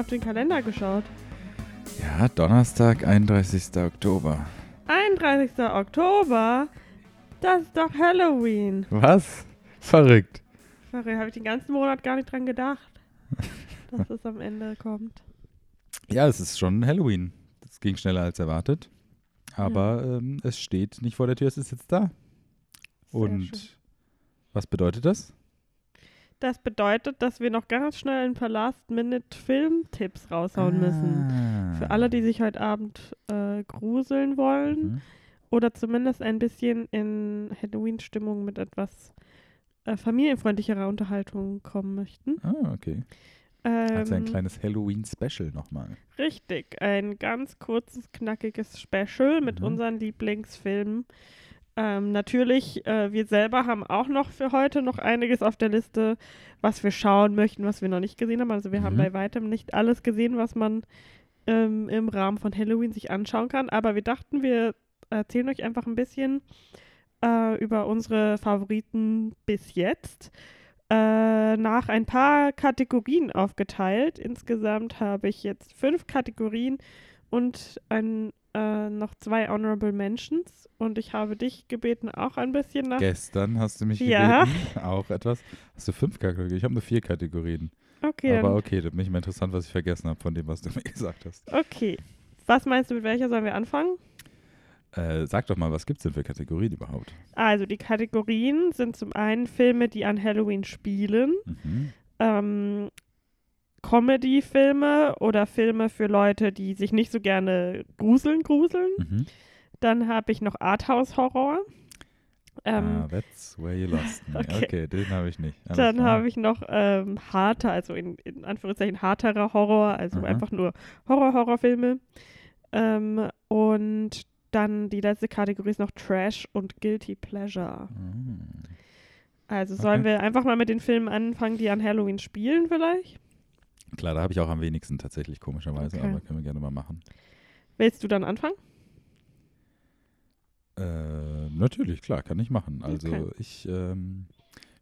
auf den Kalender geschaut? Ja, Donnerstag, 31. Oktober. 31. Oktober? Das ist doch Halloween. Was? Verrückt. Sorry, habe ich den ganzen Monat gar nicht dran gedacht, dass es am Ende kommt. Ja, es ist schon Halloween. Das ging schneller als erwartet. Aber ähm, es steht nicht vor der Tür, es ist jetzt da. Sehr Und schön. was bedeutet das? Das bedeutet, dass wir noch ganz schnell ein paar Last-Minute-Film-Tipps raushauen müssen. Ah. Für alle, die sich heute Abend äh, gruseln wollen Mhm. oder zumindest ein bisschen in Halloween-Stimmung mit etwas äh, familienfreundlicherer Unterhaltung kommen möchten. Ah, okay. Also ein Ähm, kleines Halloween-Special nochmal. Richtig, ein ganz kurzes, knackiges Special mit Mhm. unseren Lieblingsfilmen. Ähm, natürlich, äh, wir selber haben auch noch für heute noch einiges auf der Liste, was wir schauen möchten, was wir noch nicht gesehen haben. Also wir haben Mhm. bei weitem nicht alles gesehen, was man ähm, im Rahmen von Halloween sich anschauen kann. Aber wir dachten, wir erzählen euch einfach ein bisschen äh, über unsere Favoriten bis jetzt. Äh, nach ein paar Kategorien aufgeteilt. Insgesamt habe ich jetzt fünf Kategorien und ein, äh, noch zwei Honorable Mentions. Und ich habe dich gebeten, auch ein bisschen nach. Gestern hast du mich Ja. gebeten, auch etwas. Hast du fünf Kategorien? Ich habe nur vier Kategorien. Okay, Aber okay, da bin ich mal interessant, was ich vergessen habe von dem, was du mir gesagt hast. okay. Was meinst du, mit welcher sollen wir anfangen? Äh, sag doch mal, was gibt es denn für Kategorien überhaupt? Also, die Kategorien sind zum einen Filme, die an Halloween spielen, Mhm. ähm, Comedy-Filme oder Filme für Leute, die sich nicht so gerne gruseln, gruseln. Mhm. Dann habe ich noch Arthouse-Horror. Ähm, ah, that's where you lost me. okay. Okay, den habe ich nicht. Alles Dann habe ich noch ähm, harter, also in, in Anführungszeichen harterer Horror, also Aha. einfach nur Horror-Horrorfilme. Ähm, und dann die letzte Kategorie ist noch Trash und Guilty Pleasure. Mm. Also sollen Okay. wir einfach mal mit den Filmen anfangen, die an Halloween spielen vielleicht? Klar, da habe ich auch am wenigsten tatsächlich, komischerweise, Okay. aber können wir gerne mal machen. Willst du dann anfangen? Äh, natürlich, klar, kann ich machen. Also Okay. ich, ähm,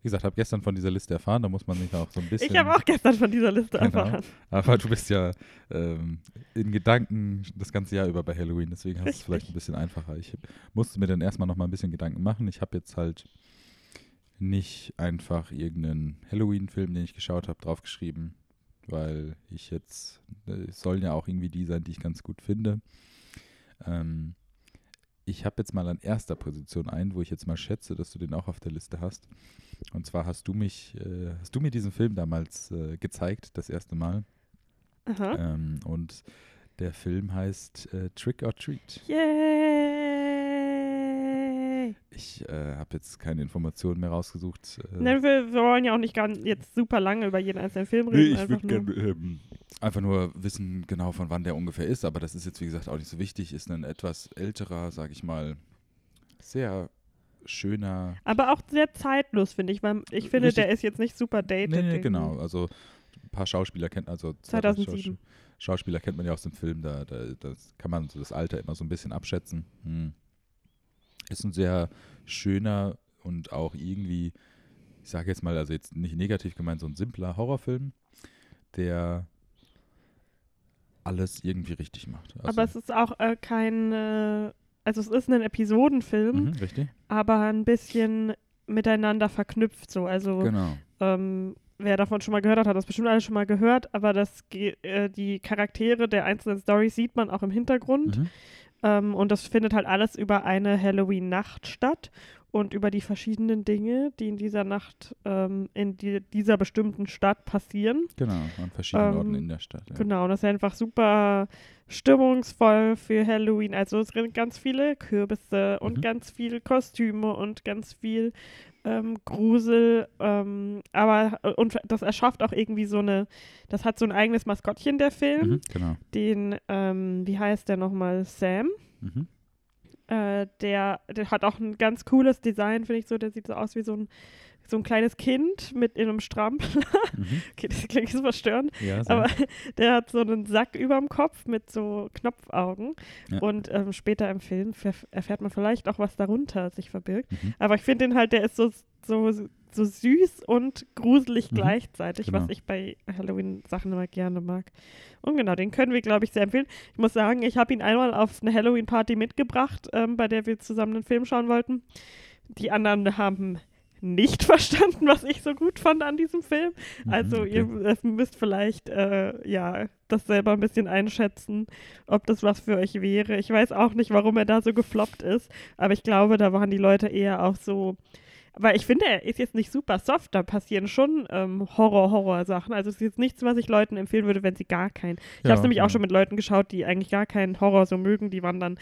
wie gesagt, habe gestern von dieser Liste erfahren, da muss man sich auch so ein bisschen... Ich habe auch gestern von dieser Liste Genau. erfahren. Aber du bist ja ähm, in Gedanken das ganze Jahr über bei Halloween, deswegen hast du es vielleicht ein bisschen einfacher. Ich musste mir dann erstmal noch mal ein bisschen Gedanken machen. Ich habe jetzt halt nicht einfach irgendeinen Halloween-Film, den ich geschaut habe, draufgeschrieben, weil ich jetzt, äh, es sollen ja auch irgendwie die sein, die ich ganz gut finde. Ähm, ich habe jetzt mal an erster Position ein, wo ich jetzt mal schätze, dass du den auch auf der Liste hast. Und zwar hast du mich, äh, hast du mir diesen Film damals äh, gezeigt, das erste Mal. Ähm, und der Film heißt äh, Trick or Treat. Yay! Ich äh, habe jetzt keine Informationen mehr rausgesucht. Äh, Ne, wir, wir wollen ja auch nicht ganz jetzt super lange über jeden einzelnen Film nee, reden. ich einfach würde gerne ähm, einfach nur wissen, genau von wann der ungefähr ist. Aber das ist jetzt, wie gesagt, auch nicht so wichtig. Ist ein etwas älterer, sage ich mal, sehr schöner. Aber auch sehr zeitlos, finde ich, weil ich finde, Richtig. der ist jetzt nicht super dated. Nee, nee, genau. Also ein paar Schauspieler kennt, also 2007. Schaus- Schauspieler kennt man ja aus dem Film, da, da kann man so das Alter immer so ein bisschen abschätzen. Hm. Ist ein sehr schöner und auch irgendwie, ich sage jetzt mal, also jetzt nicht negativ gemeint, so ein simpler Horrorfilm, der alles irgendwie richtig macht. Also, Aber es ist auch äh, kein, äh, also es ist ein Episodenfilm, mhm, richtig? aber ein bisschen miteinander verknüpft so. Also Genau. ähm, wer davon schon mal gehört hat, hat das bestimmt alles schon mal gehört, aber das, äh, die Charaktere der einzelnen Storys sieht man auch im Hintergrund. Mhm. Ähm, und das findet halt alles über eine Halloween-Nacht statt und über die verschiedenen Dinge, die in dieser Nacht ähm, in die, dieser bestimmten Stadt passieren. Genau, an verschiedenen Ähm, Orten in der Stadt. Ja. Genau, und das ist einfach super stimmungsvoll für Halloween. Also es sind ganz viele Kürbisse und Mhm. ganz viele Kostüme und ganz viel ähm, Grusel, ähm, aber äh, und das erschafft auch irgendwie so eine, das hat so ein eigenes Maskottchen, der Film, Mhm, genau. den, ähm, wie heißt der nochmal, Sam? Mhm. Äh, der, der hat auch ein ganz cooles Design, finde ich so, der sieht so aus wie so ein, so ein kleines Kind mit in einem Strampler. Mhm. okay, das klingt so verstörend. Ja. Aber der hat so einen Sack überm Kopf mit so Knopfaugen. Ja. Und ähm, später im Film erfährt man vielleicht auch, was darunter sich verbirgt. Mhm. Aber ich finde den halt, der ist so, so, so süß und gruselig Mhm. gleichzeitig, Genau. was ich bei Halloween-Sachen immer gerne mag. Und genau, den können wir, glaube ich, sehr empfehlen. Ich muss sagen, ich habe ihn einmal auf eine Halloween-Party mitgebracht, ähm, bei der wir zusammen einen Film schauen wollten. Die anderen haben nicht verstanden, was ich so gut fand an diesem Film. Mhm, Also okay. ihr müsst vielleicht äh, ja das selber ein bisschen einschätzen, ob das was für euch wäre. Ich weiß auch nicht, warum er da so gefloppt ist, aber ich glaube, da waren die Leute eher auch so. Weil ich finde, er ist jetzt nicht super soft, da passieren schon ähm, Horror-Horror-Sachen. Also es ist jetzt nichts, was ich Leuten empfehlen würde, wenn sie gar keinen. Ich Ja, habe es nämlich auch ja. schon mit Leuten geschaut, die eigentlich gar keinen Horror so mögen. Die waren dann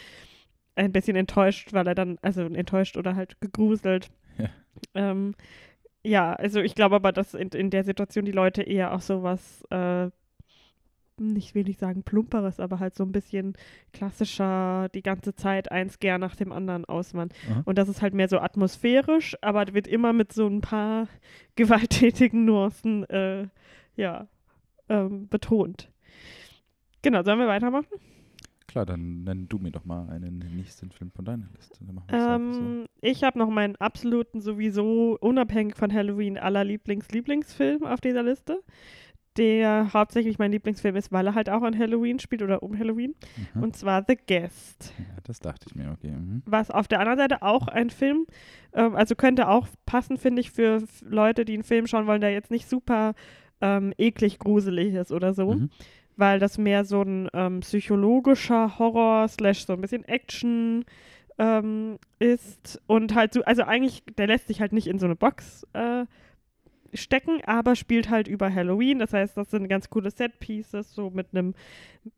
ein bisschen enttäuscht, weil er dann, also enttäuscht oder halt gegruselt. Ja. Ähm, ja, also ich glaube aber, dass in, in der Situation die Leute eher auch sowas, äh, nicht will ich sagen plumperes, aber halt so ein bisschen klassischer, die ganze Zeit eins gern nach dem anderen. Aha. Und das ist halt mehr so atmosphärisch, aber wird immer mit so ein paar gewalttätigen Nuancen, äh, ja, ähm, betont. Genau, sollen wir weitermachen? Klar, dann nenn du mir doch mal einen nächsten Film von deiner Liste. Wir's einfach so. Ähm, ich habe noch meinen absoluten, sowieso unabhängig von Halloween, aller Lieblings-Lieblingsfilm auf dieser Liste. Der hauptsächlich mein Lieblingsfilm ist, weil er halt auch an Halloween spielt oder um Halloween. Mhm. Und zwar The Guest. ja, das dachte ich mir, okay. Mhm. Was auf der anderen Seite auch ein Film, ähm, also könnte auch passen, finde ich, für Leute, die einen Film schauen wollen, der jetzt nicht super ähm, eklig gruselig ist oder so. Mhm. Weil das mehr so ein ähm, psychologischer Horror slash so ein bisschen Action ähm, ist. Und halt so, also eigentlich, der lässt sich halt nicht in so eine Box äh, stecken, aber spielt halt über Halloween. Das heißt, das sind ganz coole Set-Pieces, so mit einem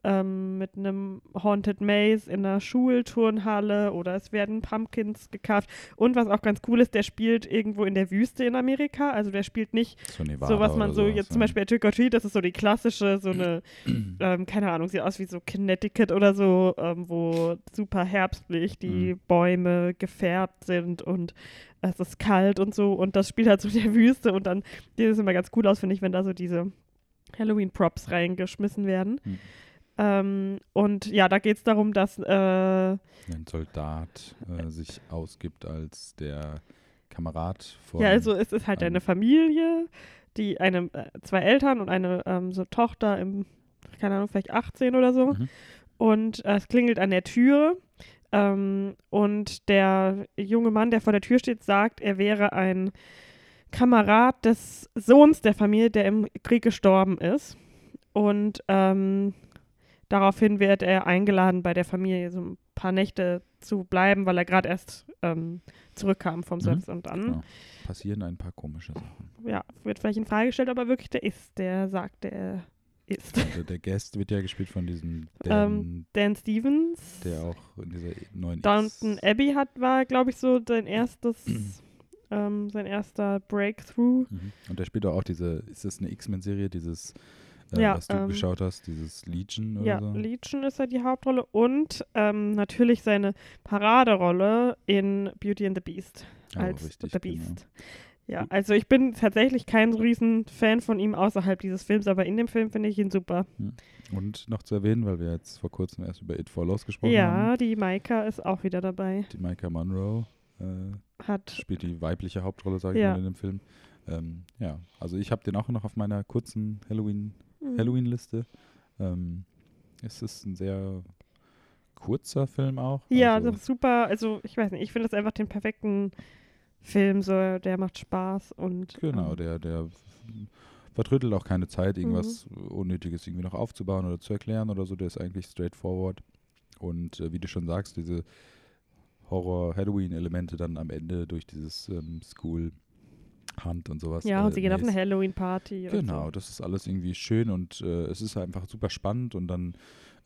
ähm, mit einem Haunted Maze in einer Schulturnhalle oder es werden Pumpkins gekauft. Und was auch ganz cool ist, der spielt irgendwo in der Wüste in Amerika. Also der spielt nicht So, so was man so sowas, jetzt zum. Beispiel bei Trick or Treat, das ist so die klassische, so eine, ähm, keine Ahnung, sieht aus wie so Connecticut oder so, ähm, wo super herbstlich die Mhm. Bäume gefärbt sind und es ist kalt und so und das spielt halt so in der Wüste und dann sieht es immer ganz cool aus, finde ich, wenn da so diese Halloween-Props reingeschmissen werden. Mhm. Ähm, und ja, da geht es darum, dass äh, ein Soldat äh, sich ausgibt als der Kamerad von. Ja, also es ist halt eine Familie, die eine, äh, zwei Eltern und eine ähm, so Tochter im, keine Ahnung, vielleicht 18 oder so. Mhm. Und äh, es klingelt an der Tür. Ähm, und der junge Mann, der vor der Tür steht, sagt, er wäre ein Kamerad des Sohns der Familie, der im Krieg gestorben ist. Und ähm, daraufhin wird er eingeladen, bei der Familie so ein paar Nächte zu bleiben, weil er gerade erst ähm, zurückkam vom Mhm. Service. Und dann Genau. Passieren ein paar komische Sachen. ja, wird vielleicht in Frage gestellt, aber wirklich der ist, der sagt, der ist. Also der Guest wird ja gespielt von diesem Dan, Dan Stevens. der auch in dieser neuen Downton Abbey hat, war, glaube ich, so sein erstes, ähm, sein erster Breakthrough. Mhm. Und der spielt auch diese, ist das eine X-Men-Serie, dieses, äh, Ja, was du ähm, geschaut hast, dieses Legion oder Ja, so? Legion ist ja die Hauptrolle und ähm, natürlich seine Paraderolle in Beauty and the Beast Oh, als richtig, The genau. Beast. Ja, also ich bin tatsächlich kein riesen Fan von ihm außerhalb dieses Films, aber in dem Film finde ich ihn super. Und noch zu erwähnen, weil wir jetzt vor kurzem erst über It Follows gesprochen Ja, haben, die Maika ist auch wieder dabei. die Micah Monroe äh, Hat spielt die weibliche Hauptrolle, sage ich Ja. mal, in dem Film. Ähm, ja, also ich habe den auch noch auf meiner kurzen Halloween Mhm. Halloween-Liste. Ähm, es ist ein sehr kurzer Film auch. Ja, also, das ist super. Also, ich weiß nicht, ich finde das einfach den perfekten Film, so, der macht Spaß und. Genau, ähm, der, der vertrödelt auch keine Zeit, irgendwas Mhm. Unnötiges irgendwie noch aufzubauen oder zu erklären oder so. Der ist eigentlich straightforward. Und äh, wie du schon sagst, diese Horror-Halloween-Elemente dann am Ende durch dieses ähm, School Hand und sowas. Ja, äh, und sie gehen auf eine Halloween-Party. Genau, So. das ist alles irgendwie schön und äh, es ist einfach super spannend und dann,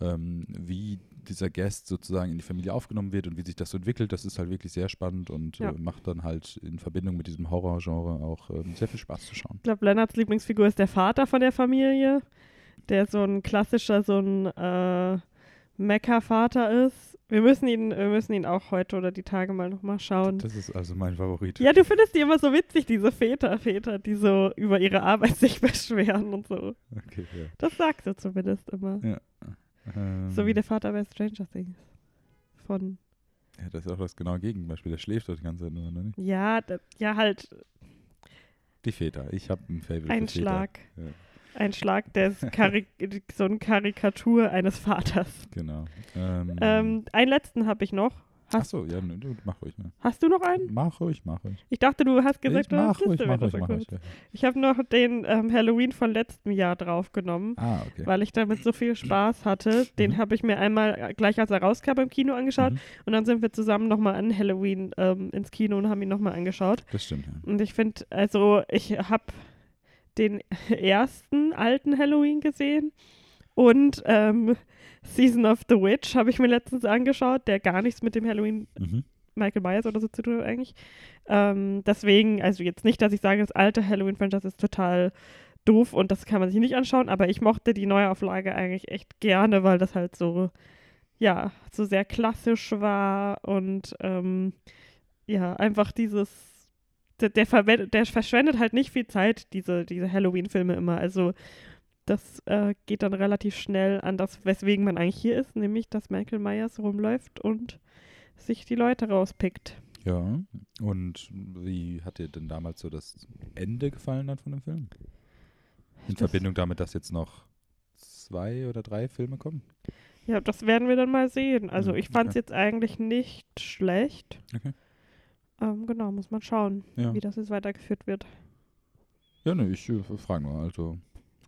ähm, wie dieser Guest sozusagen in die Familie aufgenommen wird und wie sich das so entwickelt, das ist halt wirklich sehr spannend und Ja. äh, macht dann halt in Verbindung mit diesem Horrorgenre auch ähm, sehr viel Spaß zu schauen. Ich glaube, Lennarts Lieblingsfigur ist der Vater von der Familie, der so ein klassischer, so ein äh, Mecha-Vater ist. Wir müssen ihn, wir müssen ihn auch heute oder die Tage mal nochmal schauen. Das ist also mein Favorit. Ja, du findest die immer so witzig, diese Väter, Väter, die so über ihre Arbeit sich beschweren und so. Okay, ja. Das sagst du zumindest immer. Ähm, So wie der Vater bei Stranger Things. Von, Ja, das ist auch das genaue Gegenbeispiel. Der schläft doch die ganze Zeit nur, nicht? ja, da, ja, halt Die Väter. Ich habe ein Fable ein. Schlag. Ja. Ein Schlag, der ist so eine Karikatur eines Vaters. Genau. Ähm, Ähm, einen letzten habe ich noch. Hast, Achso, ja, mach ruhig. Ne. hast du noch einen? Mach ruhig, mach ruhig. Ich dachte, du hast gesagt, ich du mach hast ruhig, mach ruhig, mach ruhig. Ja. Ich habe noch den ähm, Halloween von letztem Jahr draufgenommen, Ah, okay. weil ich damit so viel Spaß hatte. Den Mhm. habe ich mir einmal äh, gleich als er rauskam im Kino angeschaut Mhm, und dann sind wir zusammen nochmal an Halloween ähm, ins Kino und haben ihn nochmal angeschaut. das stimmt, ja. Und ich finde, also ich habe den ersten alten Halloween gesehen und ähm, Season of the Witch habe ich mir letztens angeschaut, der gar nichts mit dem Halloween Mhm. Michael Myers oder so zu tun hat eigentlich. Ähm, deswegen, also jetzt nicht, dass ich sage, das alte Halloween-Franchise ist total doof und das kann man sich nicht anschauen, aber ich mochte die Neuauflage eigentlich echt gerne, weil das halt so, ja, so sehr klassisch war und ähm, ja, einfach dieses, der, der, verwendet, der verschwendet halt nicht viel Zeit, diese, diese Halloween-Filme immer. Also das äh, geht dann relativ schnell an das, weswegen man eigentlich hier ist, nämlich dass Michael Myers rumläuft und sich die Leute rauspickt. Ja, und wie hat dir denn damals so das Ende gefallen dann von dem Film? In Das- Verbindung damit, dass jetzt noch zwei oder drei Filme kommen? Ja, das werden wir dann mal sehen. Also Mhm, ich fand es okay. jetzt eigentlich nicht schlecht. Okay. Ähm, genau, muss man schauen, Ja, wie das jetzt weitergeführt wird. ja ne, ich äh, frage nur, also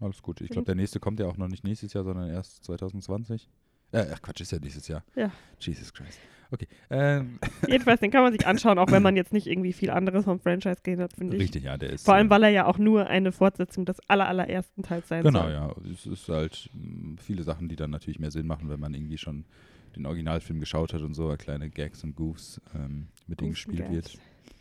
alles gut. Ich glaube, der nächste kommt ja auch noch nicht nächstes Jahr, sondern erst 2020. Äh, ach Quatsch, ist ja nächstes Jahr. Ja. Jesus Christ. Okay, ähm, Jedenfalls, den kann man sich anschauen, auch wenn man jetzt nicht irgendwie viel anderes vom Franchise gesehen hat, finde ich. richtig, ja, der ist. Vor allem, äh, weil er ja auch nur eine Fortsetzung des aller, allerersten Teils sein Genau, soll. ja. Es ist halt mh, viele Sachen, die dann natürlich mehr Sinn machen, wenn man irgendwie schon den Originalfilm geschaut hat und so, kleine Gags und Goofs, ähm, mit denen gespielt wird.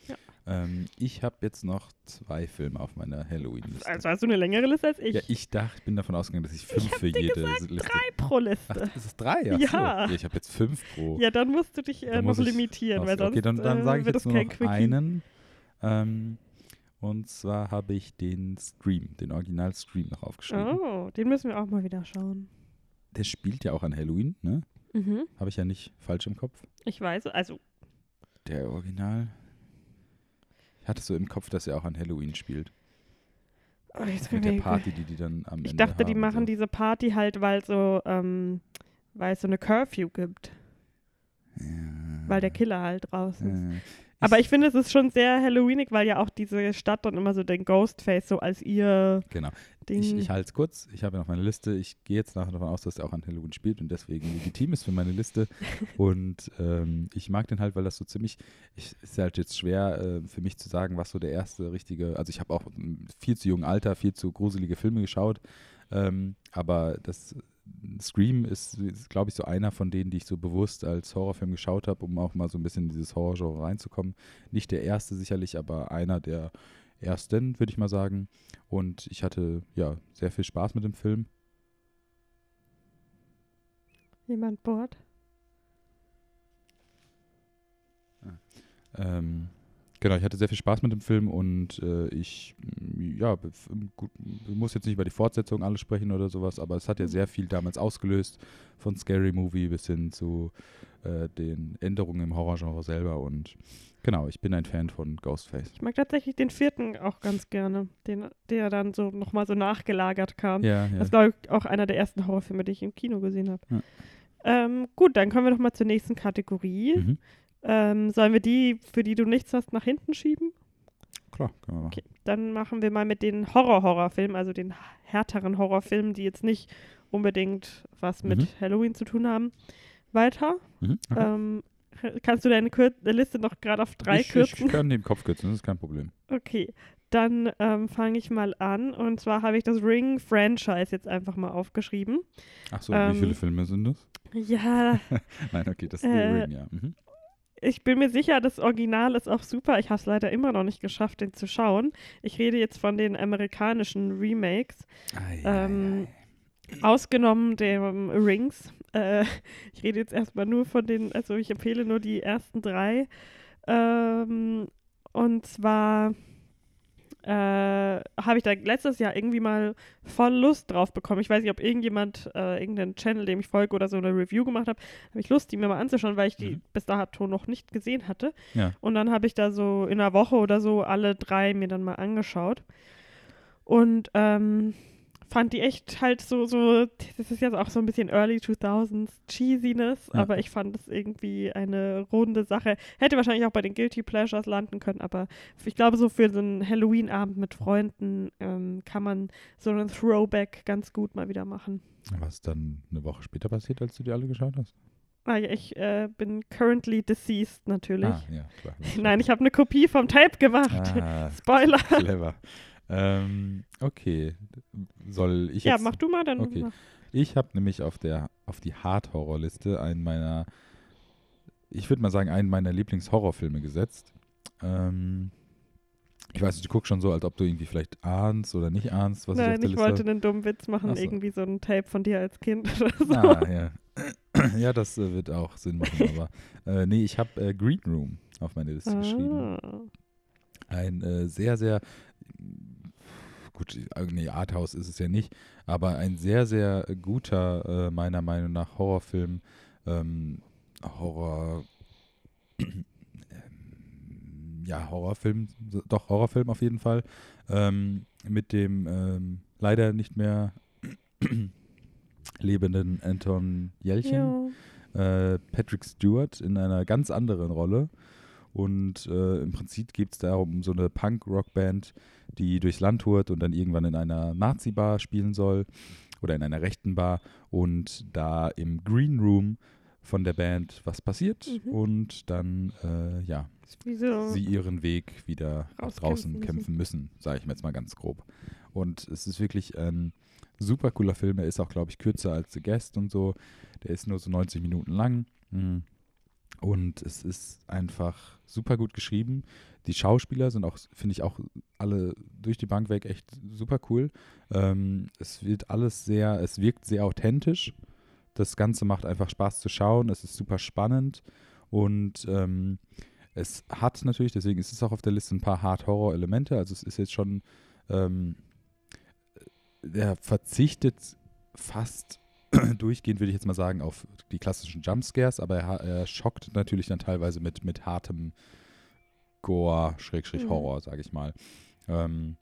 Ja. Ähm, ich habe jetzt noch zwei Filme auf meiner Halloween-Liste. Also hast du eine längere Liste als ich? ja, ich dachte, ich bin davon ausgegangen, dass ich fünf für jede Liste. Drei pro Liste. Ach, ist es drei? Ach Ja. So. ja ich habe jetzt fünf pro. ja, dann musst du dich äh, noch ich limitieren, weil sonst okay, dann, dann äh, sage ich wird jetzt es nur noch Quickie. einen. Ähm, und zwar habe ich den Scream, den Original Scream noch aufgeschrieben. Oh, den müssen wir auch mal wieder schauen. Der spielt ja auch an Halloween, ne? Mhm. Habe ich ja nicht falsch im Kopf. Ich weiß, also Der Original. Ich hatte so im Kopf, dass er auch an Halloween spielt. oh, jetzt Mit der Party, die die dann am Ich Ende dachte, die haben, machen so. diese Party halt, weil so, ähm, weil es so eine Curfew gibt, Ja. weil der Killer halt draußen ist. Aber ich finde, es ist schon sehr Halloweenig, weil ja auch diese Stadt dann immer so den Ghostface so als ihr Genau. Ding. Ich, ich halte es kurz. Ich habe ja noch meine Liste. Ich gehe jetzt nachher davon aus, dass er auch an Halloween spielt und deswegen legitim ist für meine Liste. und ähm, ich mag den halt, weil das so ziemlich. Ich, ist halt jetzt schwer äh, für mich zu sagen, was so der erste richtige. Also, ich habe auch viel zu jungen Alter viel zu gruselige Filme geschaut. Ähm, aber das Scream ist, ist glaube ich, so einer von denen, die ich so bewusst als Horrorfilm geschaut habe, um auch mal so ein bisschen in dieses Horrorgenre reinzukommen. Nicht der erste sicherlich, aber einer der ersten, würde ich mal sagen. Und ich hatte ja sehr viel Spaß mit dem Film. Jemand bohrt? Ähm, genau, ich hatte sehr viel Spaß mit dem Film und äh, ich, ja, gut, muss jetzt nicht über die Fortsetzung alles sprechen oder sowas, aber es hat ja sehr viel damals ausgelöst, von Scary Movie bis hin zu äh, den Änderungen im Horrorgenre selber und genau, ich bin ein Fan von Ghostface. Ich mag tatsächlich den vierten auch ganz gerne, den, der dann so nochmal so nachgelagert kam. Ja, ja. Das ich, auch einer der ersten Horrorfilme, die ich im Kino gesehen habe. Ja. Ähm, gut, dann kommen wir doch mal zur nächsten Kategorie. Mhm. Ähm, sollen wir die, für die du nichts hast, nach hinten schieben? Klar, können wir machen. Okay, dann machen wir mal mit den Horror-Horrorfilmen, also den härteren Horrorfilmen, die jetzt nicht unbedingt was mit Mhm. Halloween zu tun haben, weiter. Mhm. Okay. Ähm, kannst du deine Kür Liste noch gerade auf drei ich, kürzen? ich kann den Kopf kürzen, das ist kein Problem. Okay, dann ähm, fange ich mal an. Und zwar habe ich das Ring-Franchise jetzt einfach mal aufgeschrieben. Ach so, Ähm, wie viele Filme sind das? Ja, Nein, okay, das ist äh, Ring, ja. Mhm. ich bin mir sicher, das Original ist auch super. Ich habe es leider immer noch nicht geschafft, den zu schauen. Ich rede jetzt von den amerikanischen Remakes. ähm, Ausgenommen dem Rings. Äh, ich rede jetzt erstmal nur von den, also ich empfehle nur die ersten drei. Ähm, und zwar äh, habe ich da letztes Jahr irgendwie mal voll Lust drauf bekommen. Ich weiß nicht, ob irgendjemand, äh, irgendein Channel, dem ich folge oder so eine Review gemacht habe, habe ich Lust, die mir mal anzuschauen, weil ich die Mhm. bis dato noch nicht gesehen hatte. Ja. Und dann habe ich da so in einer Woche oder so alle drei mir dann mal angeschaut. Und ähm, fand die echt halt so, so, das ist jetzt auch so ein bisschen Early 2000s Cheesiness, Ja. aber ich fand es irgendwie eine runde Sache. Hätte wahrscheinlich auch bei den Guilty Pleasures landen können, aber ich glaube, so für so einen Halloween-Abend mit Freunden ähm, kann man so einen Throwback ganz gut mal wieder machen. Was dann eine Woche später passiert, als du die alle geschaut hast? Ah, ja, ich äh, bin currently deceased natürlich. Ah, ja, klar. Nein, ich habe eine Kopie vom Tape gemacht. Ah, Spoiler. clever. Ähm, okay. Soll ich Ja, jetzt? mach du mal, dann Okay. mach. Ich habe nämlich auf der auf die Hard-Horror-Liste einen meiner, ich würde mal sagen, einen meiner Lieblingshorrorfilme gesetzt. Ähm, ich weiß nicht, du guckst schon so, als ob du irgendwie vielleicht ahnst oder nicht ahnst, was ich auf Nein, der ich Liste wollte einen dummen Witz machen, Ach so. irgendwie so ein Tape von dir als Kind oder so. Ah, ja. ja, das äh, wird auch Sinn machen, aber äh, nee, ich habe äh, Green Room auf meine Liste geschrieben. Ah. Ein äh, sehr, sehr, gut, äh, nee, Arthouse ist es ja nicht, aber ein sehr, sehr guter, äh, meiner Meinung nach, Horrorfilm, ähm, Horror, ähm, ja, Horrorfilm, doch Horrorfilm auf jeden Fall, ähm, mit dem ähm, leider nicht mehr lebenden Anton Jelchen äh, Patrick Stewart in einer ganz anderen Rolle. Und äh, im Prinzip geht es darum, um so eine Punk-Rock-Band, die durchs Land tourt und dann irgendwann in einer Nazi-Bar spielen soll oder in einer rechten Bar und da im Green Room von der Band was passiert Mhm. und dann, äh, ja, so, sie ihren Weg wieder nach draußen kämpfen müssen, sage ich mir jetzt mal ganz grob. Und es ist wirklich ein super cooler Film. Er ist auch, glaube ich, kürzer als The Guest und so. Der ist nur so 90 Minuten lang. Mm. Und es ist einfach super gut geschrieben. Die Schauspieler sind auch, finde ich, auch alle durch die Bank weg echt super cool. Ähm, es wird alles sehr, es wirkt sehr authentisch. Das Ganze macht einfach Spaß zu schauen. Es ist super spannend. Und ähm, es hat natürlich, deswegen ist es auch auf der Liste ein paar Hard-Horror-Elemente. Also es ist jetzt schon, ähm, er verzichtet fast durchgehend, würde ich jetzt mal sagen, auf die klassischen Jumpscares, aber er, er schockt natürlich dann teilweise mit, mit hartem Gore, Schrägstrich Mhm. Horror, sage ich mal. Ähm,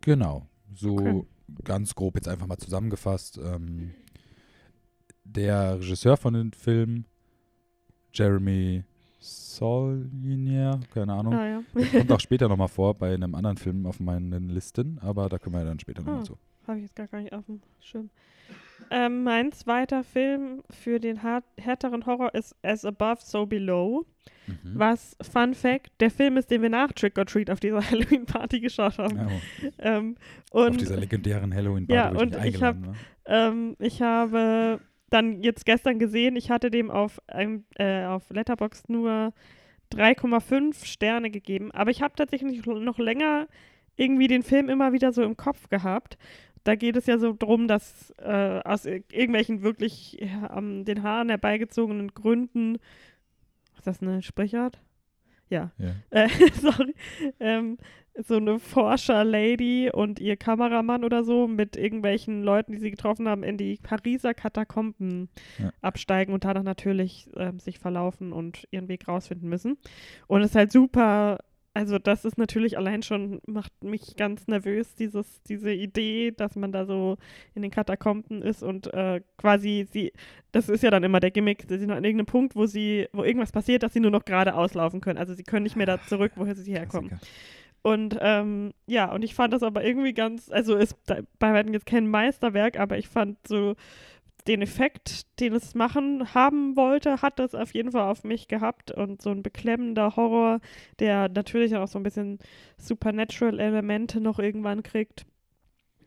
genau, so Okay. ganz grob jetzt einfach mal zusammengefasst. Ähm, der Regisseur von den Filmen, Jeremy Saulnier, keine Ahnung, ah, ja. kommt auch später nochmal vor bei einem anderen Film auf meinen Listen, aber da kommen wir dann später nochmal Ah. zu. Habe ich jetzt gar nicht auf dem Schirm. Ähm, mein zweiter Film für den härteren Horror ist As Above, So Below. Mhm. Was, Fun Fact, der Film ist, den wir nach Trick or Treat auf dieser Halloween-Party geschaut haben. Ja, Ähm, auf und dieser legendären Halloween-Party, ja, ich und mich ich eingeladen war. Ähm, ich habe dann jetzt gestern gesehen, ich hatte dem auf, einem, äh, auf Letterboxd nur 3,5 Sterne gegeben, aber ich habe tatsächlich noch länger irgendwie den Film immer wieder so im Kopf gehabt. Da geht es ja so drum, dass äh, aus ir- irgendwelchen wirklich an den Haaren herbeigezogenen Gründen, ist das eine Sprichart? Ja, Ja. äh, sorry, ähm, so eine Forscher-Lady und ihr Kameramann oder so mit irgendwelchen Leuten, die sie getroffen haben, in die Pariser Katakomben Ja. absteigen und danach natürlich ähm, sich verlaufen und ihren Weg rausfinden müssen. Und es ist halt super, also das ist natürlich allein schon, macht mich ganz nervös, dieses, diese Idee, dass man da so in den Katakomben ist und äh, quasi sie, das ist ja dann immer der Gimmick, sie sind an irgendeinem Punkt, wo sie, wo irgendwas passiert, dass sie nur noch gerade auslaufen können. Also sie können nicht mehr da zurück, woher sie herkommen. Klassiker. Und ähm, ja, und ich fand das aber irgendwie ganz, also ist bei weitem jetzt kein Meisterwerk, aber ich fand so den Effekt, den es machen haben wollte, hat es auf jeden Fall auf mich gehabt und so ein beklemmender Horror, der natürlich auch so ein bisschen Supernatural-Elemente noch irgendwann kriegt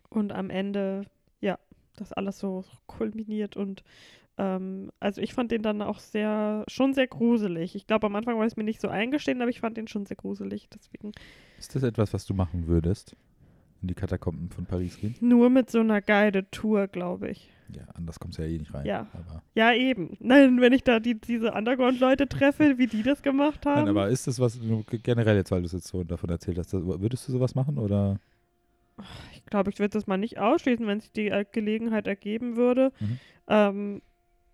und am Ende, ja, das alles so kulminiert und ähm, also ich fand den dann auch sehr, schon sehr gruselig. Ich glaube, am Anfang war es mir nicht so eingestehen, aber ich fand den schon sehr gruselig, deswegen. Ist das etwas, was du machen würdest? In die Katakomben von Paris gehen? Nur mit so einer Guided Tour, glaube ich. Ja, anders kommst du ja eh nicht rein. Ja. Ja, eben. Nein, wenn ich da die, diese Underground-Leute treffe, wie die das gemacht haben. nein, aber ist das was, generell jetzt, weil du es jetzt so davon erzählt hast, würdest du sowas machen oder? ich glaube, ich würde das mal nicht ausschließen, wenn sich die äh, Gelegenheit ergeben würde. Mhm. Ähm,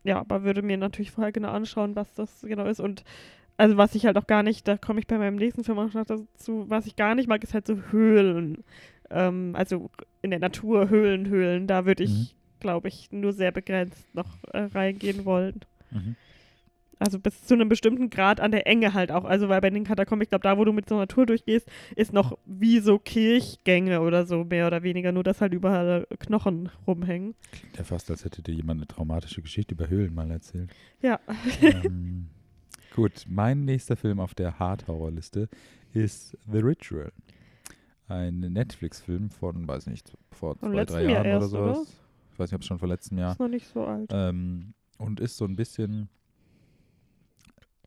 ja, aber würde mir natürlich vorher genau anschauen, was das genau ist. Und also was ich halt auch gar nicht, da komme ich bei meinem nächsten Film auch noch dazu, was ich gar nicht mag, ist halt so Höhlen. Ähm, also in der Natur Höhlen, Höhlen. Da würde ich, Mhm. Glaube ich, nur sehr begrenzt noch äh, reingehen wollen. Mhm. Also bis zu einem bestimmten Grad an der Enge halt auch. Also weil bei den Katakomben, ich glaube, da, wo du mit so einer Tour durchgehst, ist noch wie so Kirchgänge oder so, mehr oder weniger. Nur, dass halt überall Knochen rumhängen. Klingt ja fast, als hätte dir jemand eine traumatische Geschichte über Höhlen mal erzählt. Ja. ähm, gut, mein nächster Film auf der Hard-Horror-Liste ist The Ritual. Ein Netflix-Film von, weiß nicht, vor Vom zwei, drei Jahren oder erst, oder? sowas. Ich weiß nicht, ob es schon vor letztem Jahr. Ist noch nicht so alt. Ähm, und ist so ein bisschen,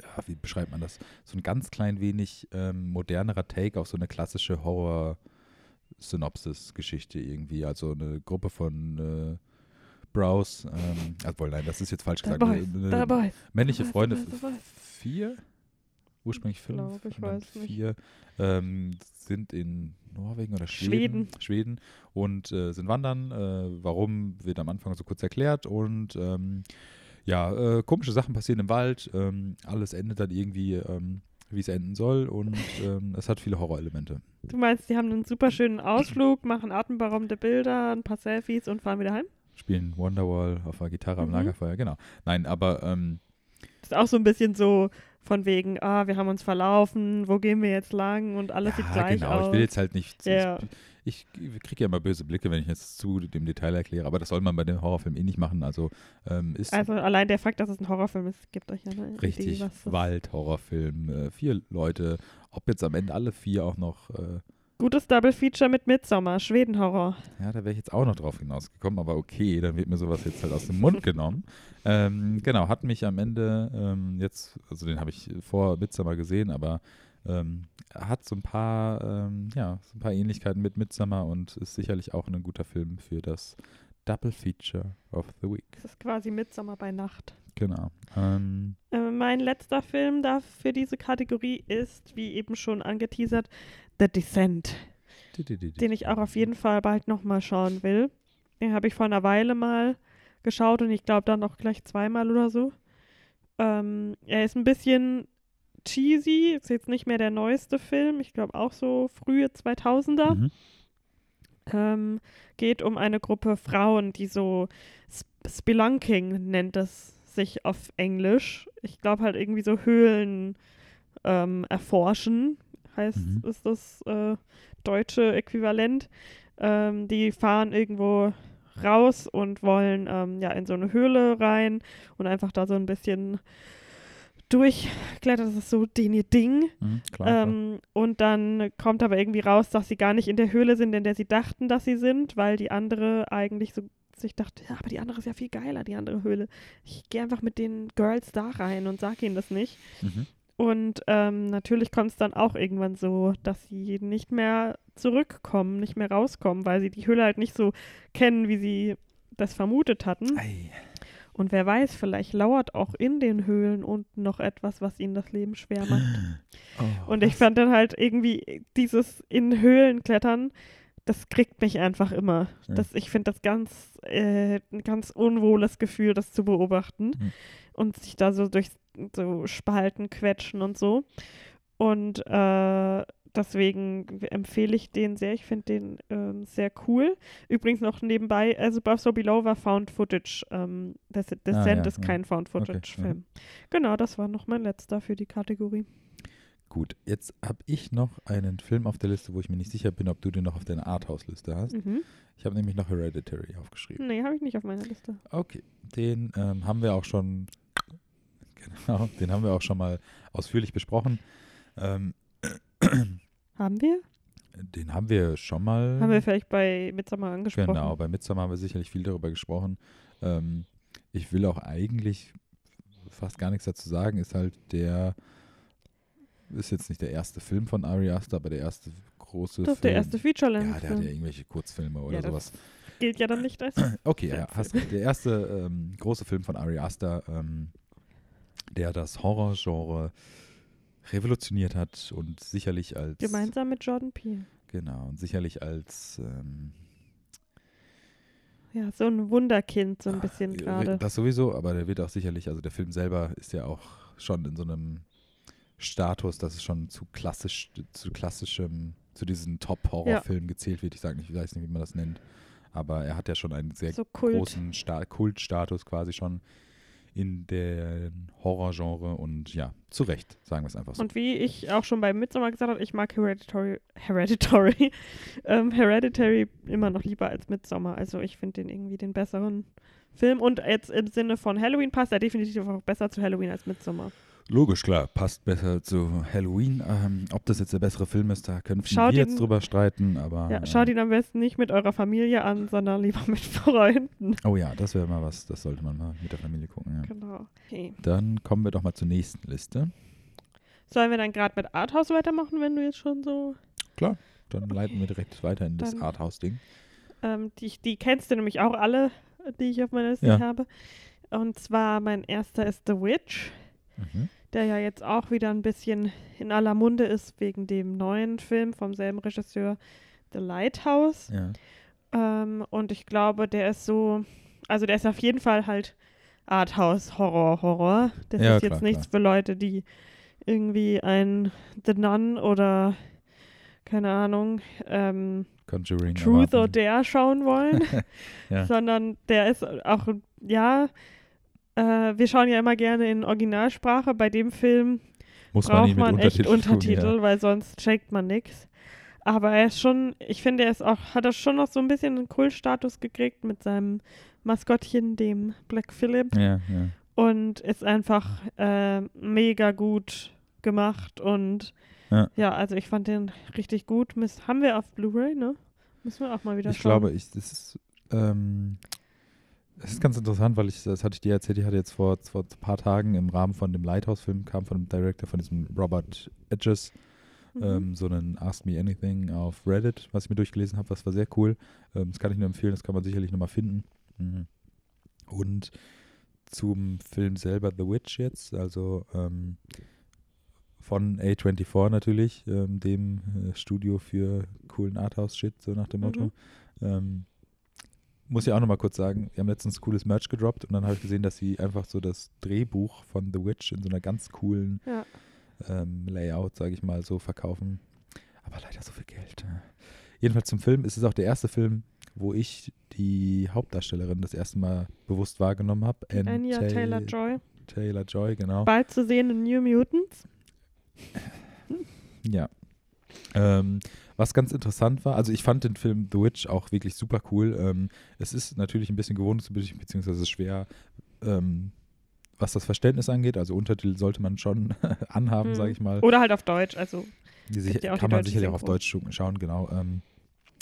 ja, wie beschreibt man das? So ein ganz klein wenig ähm, modernerer Take auf so eine klassische Horror-Synopsis-Geschichte irgendwie. Also eine Gruppe von äh, Bros, ähm, obwohl nein, das ist jetzt falsch gesagt. Dabei, Eine- eine dabei. männliche dabei, Freunde, vier? Ursprünglich fünf? Glaub, ich weiß. Vier ähm, sind in Norwegen oder Schweden. Schweden. Schweden und äh, sind wandern. Äh, warum wird am Anfang so kurz erklärt und ähm, ja, äh, komische Sachen passieren im Wald. Ähm, alles endet dann irgendwie, ähm, wie es enden soll und ähm, es hat viele Horrorelemente. Du meinst, die haben einen super schönen Ausflug, machen atemberaubende Bilder, ein paar Selfies und fahren wieder heim? Spielen Wonderwall auf der Gitarre am Mhm. Lagerfeuer, genau. Nein, aber ähm, Das ist auch so ein bisschen so von wegen, ah, wir haben uns verlaufen, wo gehen wir jetzt lang und alles sieht ja, gleich genau. aus. Ich will jetzt halt nicht. Ja. Ich, ich kriege ja immer böse Blicke, wenn ich jetzt zu dem Detail erkläre, aber das soll man bei dem Horrorfilm eh nicht machen. Also ähm, ist also allein der Fakt, dass es ein Horrorfilm ist, gibt euch ja eine richtig Idee, was das Wald-Horrorfilm. Äh, vier Leute, ob jetzt am Ende alle vier auch noch. Äh, Gutes Double Feature mit Midsommar, Schweden-Horror. ja, da wäre ich jetzt auch noch drauf hinausgekommen, aber okay, dann wird mir sowas jetzt halt aus dem Mund genommen. Ähm, genau, hat mich am Ende ähm, jetzt, also den habe ich vor Midsommar gesehen, aber ähm, hat so ein paar, ähm, ja, so ein paar Ähnlichkeiten mit Midsommar und ist sicherlich auch ein guter Film für das Double Feature of the Week. Das ist quasi Midsommar bei Nacht. Genau. Ähm, Äh, mein letzter Film da für diese Kategorie ist, wie eben schon angeteasert, The Descent, den ich auch auf jeden Fall bald nochmal schauen will. Den habe ich vor einer Weile mal geschaut und ich glaube dann auch gleich zweimal oder so. Ähm, er ist ein bisschen cheesy, ist jetzt nicht mehr der neueste Film, ich glaube auch so frühe 2000er. Mhm. Ähm, geht um eine Gruppe Frauen, die so Sp Spelunking nennt es sich auf Englisch. Ich glaube halt irgendwie so Höhlen ähm, erforschen, heißt Mhm. ist das äh, deutsche Äquivalent. Ähm, die fahren irgendwo raus und wollen ähm, ja in so eine Höhle rein und einfach da so ein bisschen durchklettern. Das ist so den ihr Ding. Mhm, klar. klar. Ähm, und dann kommt aber irgendwie raus, dass sie gar nicht in der Höhle sind, in der sie dachten, dass sie sind, weil die andere eigentlich so sich dachte, ja, aber die andere ist ja viel geiler, die andere Höhle. Ich gehe einfach mit den Girls da rein und sag ihnen das nicht. Mhm. Und ähm, natürlich kommt es dann auch irgendwann so, dass sie nicht mehr zurückkommen, nicht mehr rauskommen, weil sie die Höhle halt nicht so kennen, wie sie das vermutet hatten. Ei. Und wer weiß, vielleicht lauert auch in den Höhlen unten noch etwas, was ihnen das Leben schwer macht. Oh, Und ich was? fand dann halt irgendwie dieses in Höhlen klettern, das kriegt mich einfach immer. Ja. Das, ich finde das ganz, äh, ein ganz unwohles Gefühl, das zu beobachten Mhm. und sich da so durch so Spalten quetschen und so. Und äh, deswegen empfehle ich den sehr. Ich finde den ähm, sehr cool. Übrigens noch nebenbei, also Above So Below war Found Footage. Ähm, das Descent ja, ist ja. kein Found Okay, Footage ja. Film. Genau, das war noch mein letzter für die Kategorie. Gut, jetzt habe ich noch einen Film auf der Liste, wo ich mir nicht sicher bin, ob du den noch auf deiner Arthouse-Liste hast. Mhm. Ich habe nämlich noch Hereditary aufgeschrieben. Nee, habe ich nicht auf meiner Liste. Okay, den ähm, haben wir auch schon, genau, den haben wir auch schon mal ausführlich besprochen. Ähm, Haben wir? den haben wir schon mal. Haben wir vielleicht bei Midsommar angesprochen? Genau, bei Midsommar haben wir sicherlich viel darüber gesprochen. Ähm, ich will auch eigentlich fast gar nichts dazu sagen. Ist halt der, ist jetzt nicht der erste Film von Ari Aster, aber der erste große Das ist Film. der erste Feature-Length. Ja, der hat ja irgendwelche Kurzfilme oder Ja, sowas. Gilt ja dann nicht als. Okay, ja, hast recht. Der erste ähm, große Film von Ari Aster, ähm, der das Horrorgenre revolutioniert hat und sicherlich als Gemeinsam mit Jordan Peele. genau und sicherlich als ähm, Ja, so ein Wunderkind, so ein bisschen Äh, gerade. Das sowieso, aber der wird auch sicherlich, also der Film selber ist ja auch schon in so einem Status, dass es schon zu klassisch, zu klassischem, zu diesen Top-Horrorfilmen gezählt wird. Ich sage nicht, ich weiß nicht, wie man das nennt, aber er hat ja schon einen sehr So Kult. großen Sta Kultstatus quasi schon in der Horrorgenre und ja, zu Recht, sagen wir es einfach so. Und wie ich auch schon bei Midsommar gesagt habe, ich mag Hereditary, Hereditary, ähm, Hereditary immer noch lieber als Midsommar. Also ich finde den irgendwie den besseren Film. Und jetzt im Sinne von Halloween passt er definitiv auch besser zu Halloween als Midsommar. Logisch, klar, passt besser zu Halloween. Ähm, ob das jetzt der bessere Film ist, da können wir jetzt ihn- drüber streiten, aber Ja, schaut ihn am besten nicht mit eurer Familie an, sondern lieber mit Freunden. Oh ja, das wäre mal was, das sollte man mal mit der Familie gucken. Ja. Genau. Okay. Dann kommen wir doch mal zur nächsten Liste. Sollen wir dann gerade mit Arthouse weitermachen, wenn du jetzt schon so. Dann leiten wir direkt weiter in das Dann- Arthouse-Ding. Ähm, die, die kennst du nämlich auch alle, die ich auf meiner Liste Ja. habe. Und zwar mein erster ist The Witch. Mhm. der ja jetzt auch wieder ein bisschen in aller Munde ist wegen dem neuen Film vom selben Regisseur The Lighthouse. Ja. Ähm, und ich glaube, der ist so, also der ist auf jeden Fall halt Arthouse Horror Horror. Das Ja, ist klar, jetzt nichts für Leute, die irgendwie ein The Nun oder keine Ahnung, ähm, Conjuring. Truth or erwarten. Dare schauen wollen, Ja. sondern der ist auch, ja, äh, wir schauen ja immer gerne in Originalsprache. Bei dem Film Muss braucht man echt Untertitel Untertitel, weil sonst checkt man nichts. Aber er ist schon, ich finde, er ist auch, hat er schon noch so ein bisschen einen Kultstatus gekriegt mit seinem Maskottchen, dem Black Phillip. Tun. Ja, ja. Und ist einfach äh, mega gut gemacht. Und Ja. ja. also ich fand den richtig gut. Miss, haben wir auf Blu-ray, ne? Müssen wir auch mal wieder Ich schauen. glaube, ich, das ist, ähm, es ist ganz interessant, weil ich, das hatte ich dir erzählt, ich hatte jetzt vor, vor ein paar Tagen im Rahmen von dem Lighthouse-Film, kam von dem Director, von diesem Robert Edges, Mhm. ähm, so einen Ask Me Anything auf Reddit, was ich mir durchgelesen habe, das war sehr cool. Ähm, das kann ich nur empfehlen, das kann man sicherlich nochmal finden. Mhm. Und zum Film selber The Witch jetzt, also ähm, von A24 natürlich, ähm, dem äh, Studio für coolen Arthouse-Shit, so nach dem Motto. Mhm. Muss ich auch nochmal kurz sagen, wir haben letztens cooles Merch gedroppt und dann habe ich gesehen, dass sie einfach so das Drehbuch von The Witch in so einer ganz coolen Ja. ähm, Layout, sage ich mal, so verkaufen. Aber leider so viel Geld. ja. Jedenfalls zum Film. Es ist auch der erste Film, wo ich die Hauptdarstellerin das erste Mal bewusst wahrgenommen habe. Anya Taylor-Joy. Taylor-Joy, genau. Bald zu sehen in New Mutants. Ja. Ähm, was ganz interessant war, also ich fand den Film The Witch auch wirklich super cool. Ähm, es ist natürlich ein bisschen gewöhnungsbedürftig, beziehungsweise schwer, ähm, was das Verständnis angeht. Also Untertitel sollte man schon anhaben, Mhm. sage ich mal. Oder halt auf Deutsch. Also Die sich, ja kann man sicherlich auch auf. Deutsch schauen, genau. Ähm,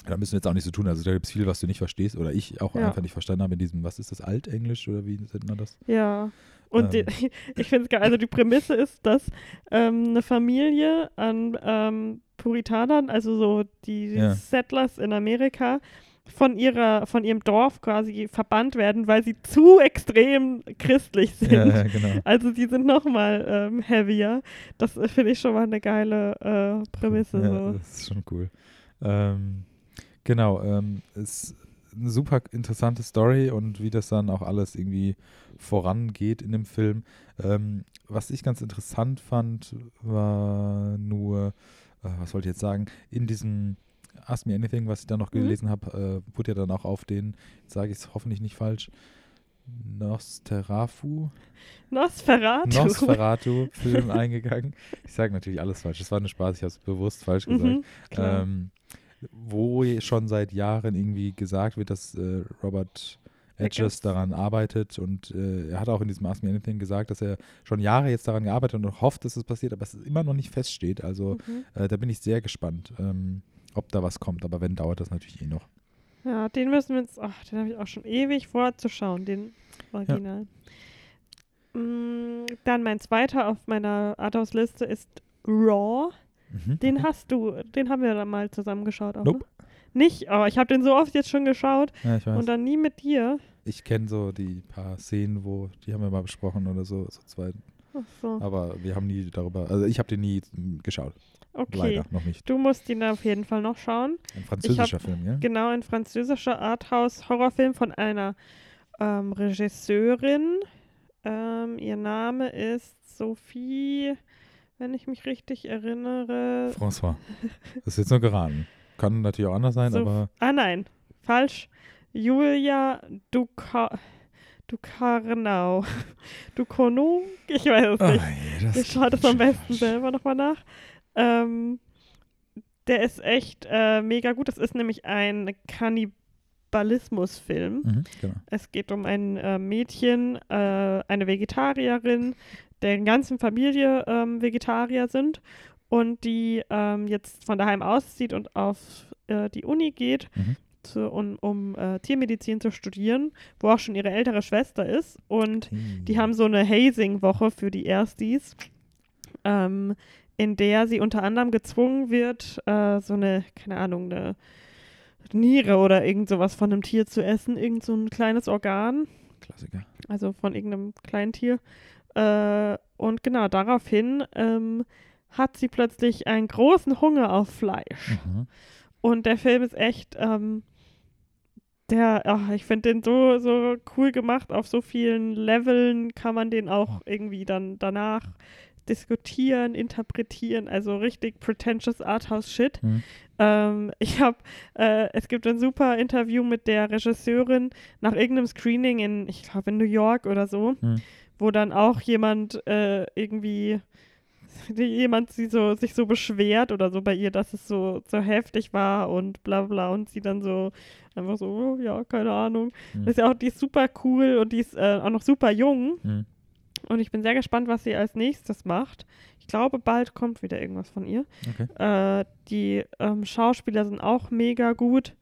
da müssen wir jetzt auch nicht so tun. Also da gibt es viel, was du nicht verstehst oder ich auch Ja. einfach nicht verstanden habe in diesem, was ist das, Altenglisch oder wie nennt man das? Ja. Und Ähm. die, ich finde es geil. Also die Prämisse ist, dass ähm, eine Familie an ähm, Puritanern, also so die Ja. Settlers in Amerika, von ihrer, von ihrem Dorf quasi verbannt werden, weil sie zu extrem christlich sind. Ja, ja, genau. Also die sind nochmal ähm, heavier. Das äh, finde ich schon mal eine geile äh, Prämisse. Ja, so. das ist schon cool. Ähm, genau, ähm, ist eine super interessante Story und wie das dann auch alles irgendwie vorangeht in dem Film. Ähm, was ich ganz interessant fand, war nur, was wollte ich jetzt sagen, in diesem Ask Me Anything, was ich da noch Mhm. gelesen habe, äh, wurde ja dann auch auf den, jetzt sage ich es hoffentlich nicht falsch, Nosferatu, Nosferatu. Nosferatu-Film eingegangen. Ich sage natürlich alles falsch. Das war eine Spaß, ich habe es bewusst falsch gesagt. Mhm, ähm, wo schon seit Jahren irgendwie gesagt wird, dass äh, Robert Edges daran arbeitet und äh, er hat auch in diesem Ask Me Anything gesagt, dass er schon Jahre jetzt daran gearbeitet und hofft, dass es passiert, aber es immer noch nicht feststeht. Also Mhm. äh, da bin ich sehr gespannt, ähm, ob da was kommt. Aber wenn, dauert das natürlich eh noch. Ja, den müssen wir uns, ach, den habe ich auch schon ewig vorzuschauen, den Original. Mm, dann mein zweiter auf meiner Arthouse-Liste ist Raw. Mhm. Den hast du, den haben wir dann mal zusammen geschaut auch, Nope. ne? Nicht, aber ich habe den so oft jetzt schon geschaut ja, und dann nie mit dir. Ich kenne so die paar Szenen, wo, die haben wir mal besprochen oder so, so zwei. Ach so, Aber wir haben nie darüber, also ich habe den nie mm, geschaut. okay. Leider, noch nicht. Du musst ihn auf jeden Fall noch schauen. Ein französischer Film, ja? Genau, ein französischer Arthouse-Horrorfilm von einer ähm, Regisseurin. Ähm, ihr Name ist Sophie, wenn ich mich richtig erinnere. François. Das ist jetzt nur geraten. Kann natürlich auch anders sein, So- aber Ah nein, falsch. Julia Duca Ducarnau. Ducono? Ich weiß es Ah, nicht. je, das Ich schaue das am klingt besten falsch. selber nochmal nach. Ähm, der ist echt äh, mega gut. Das ist nämlich ein Kannibalismusfilm. Mhm, genau. Es geht um ein äh, Mädchen, äh, eine Vegetarierin, deren ganzen Familie ähm, Vegetarier sind und die ähm, jetzt von daheim auszieht und auf äh, die Uni geht, Mhm. zu, um, um äh, Tiermedizin zu studieren, wo auch schon ihre ältere Schwester ist. Und die haben so eine Hazing-Woche für die Erstis, ähm, in der sie unter anderem gezwungen wird, äh, so eine, keine Ahnung, eine Niere oder irgend sowas von einem Tier zu essen, irgend so ein kleines Organ, Klassiker. also von irgendeinem kleinen Tier. Äh, und genau daraufhin ähm, hat sie plötzlich einen großen Hunger auf Fleisch. Mhm. Und der Film ist echt, ähm, der, ach, ich finde den so, so cool gemacht. Auf so vielen Leveln kann man den auch irgendwie dann danach diskutieren, interpretieren. Also richtig pretentious Arthouse-Shit. Mhm. Ähm, ich habe, äh, es gibt ein super Interview mit der Regisseurin nach irgendeinem Screening in, ich glaube in New York oder so, Mhm. wo dann auch jemand äh, irgendwie jemand sie so, sich so beschwert oder so bei ihr, dass es so, so heftig war und bla bla und sie dann so einfach so, oh, ja, keine Ahnung. Mhm. Das ist ja auch, die ist super cool und die ist äh, auch noch super jung Mhm. und ich bin sehr gespannt, was sie als nächstes macht. Ich glaube, bald kommt wieder irgendwas von ihr. Okay. Äh, die ähm, Schauspieler sind auch mega gut.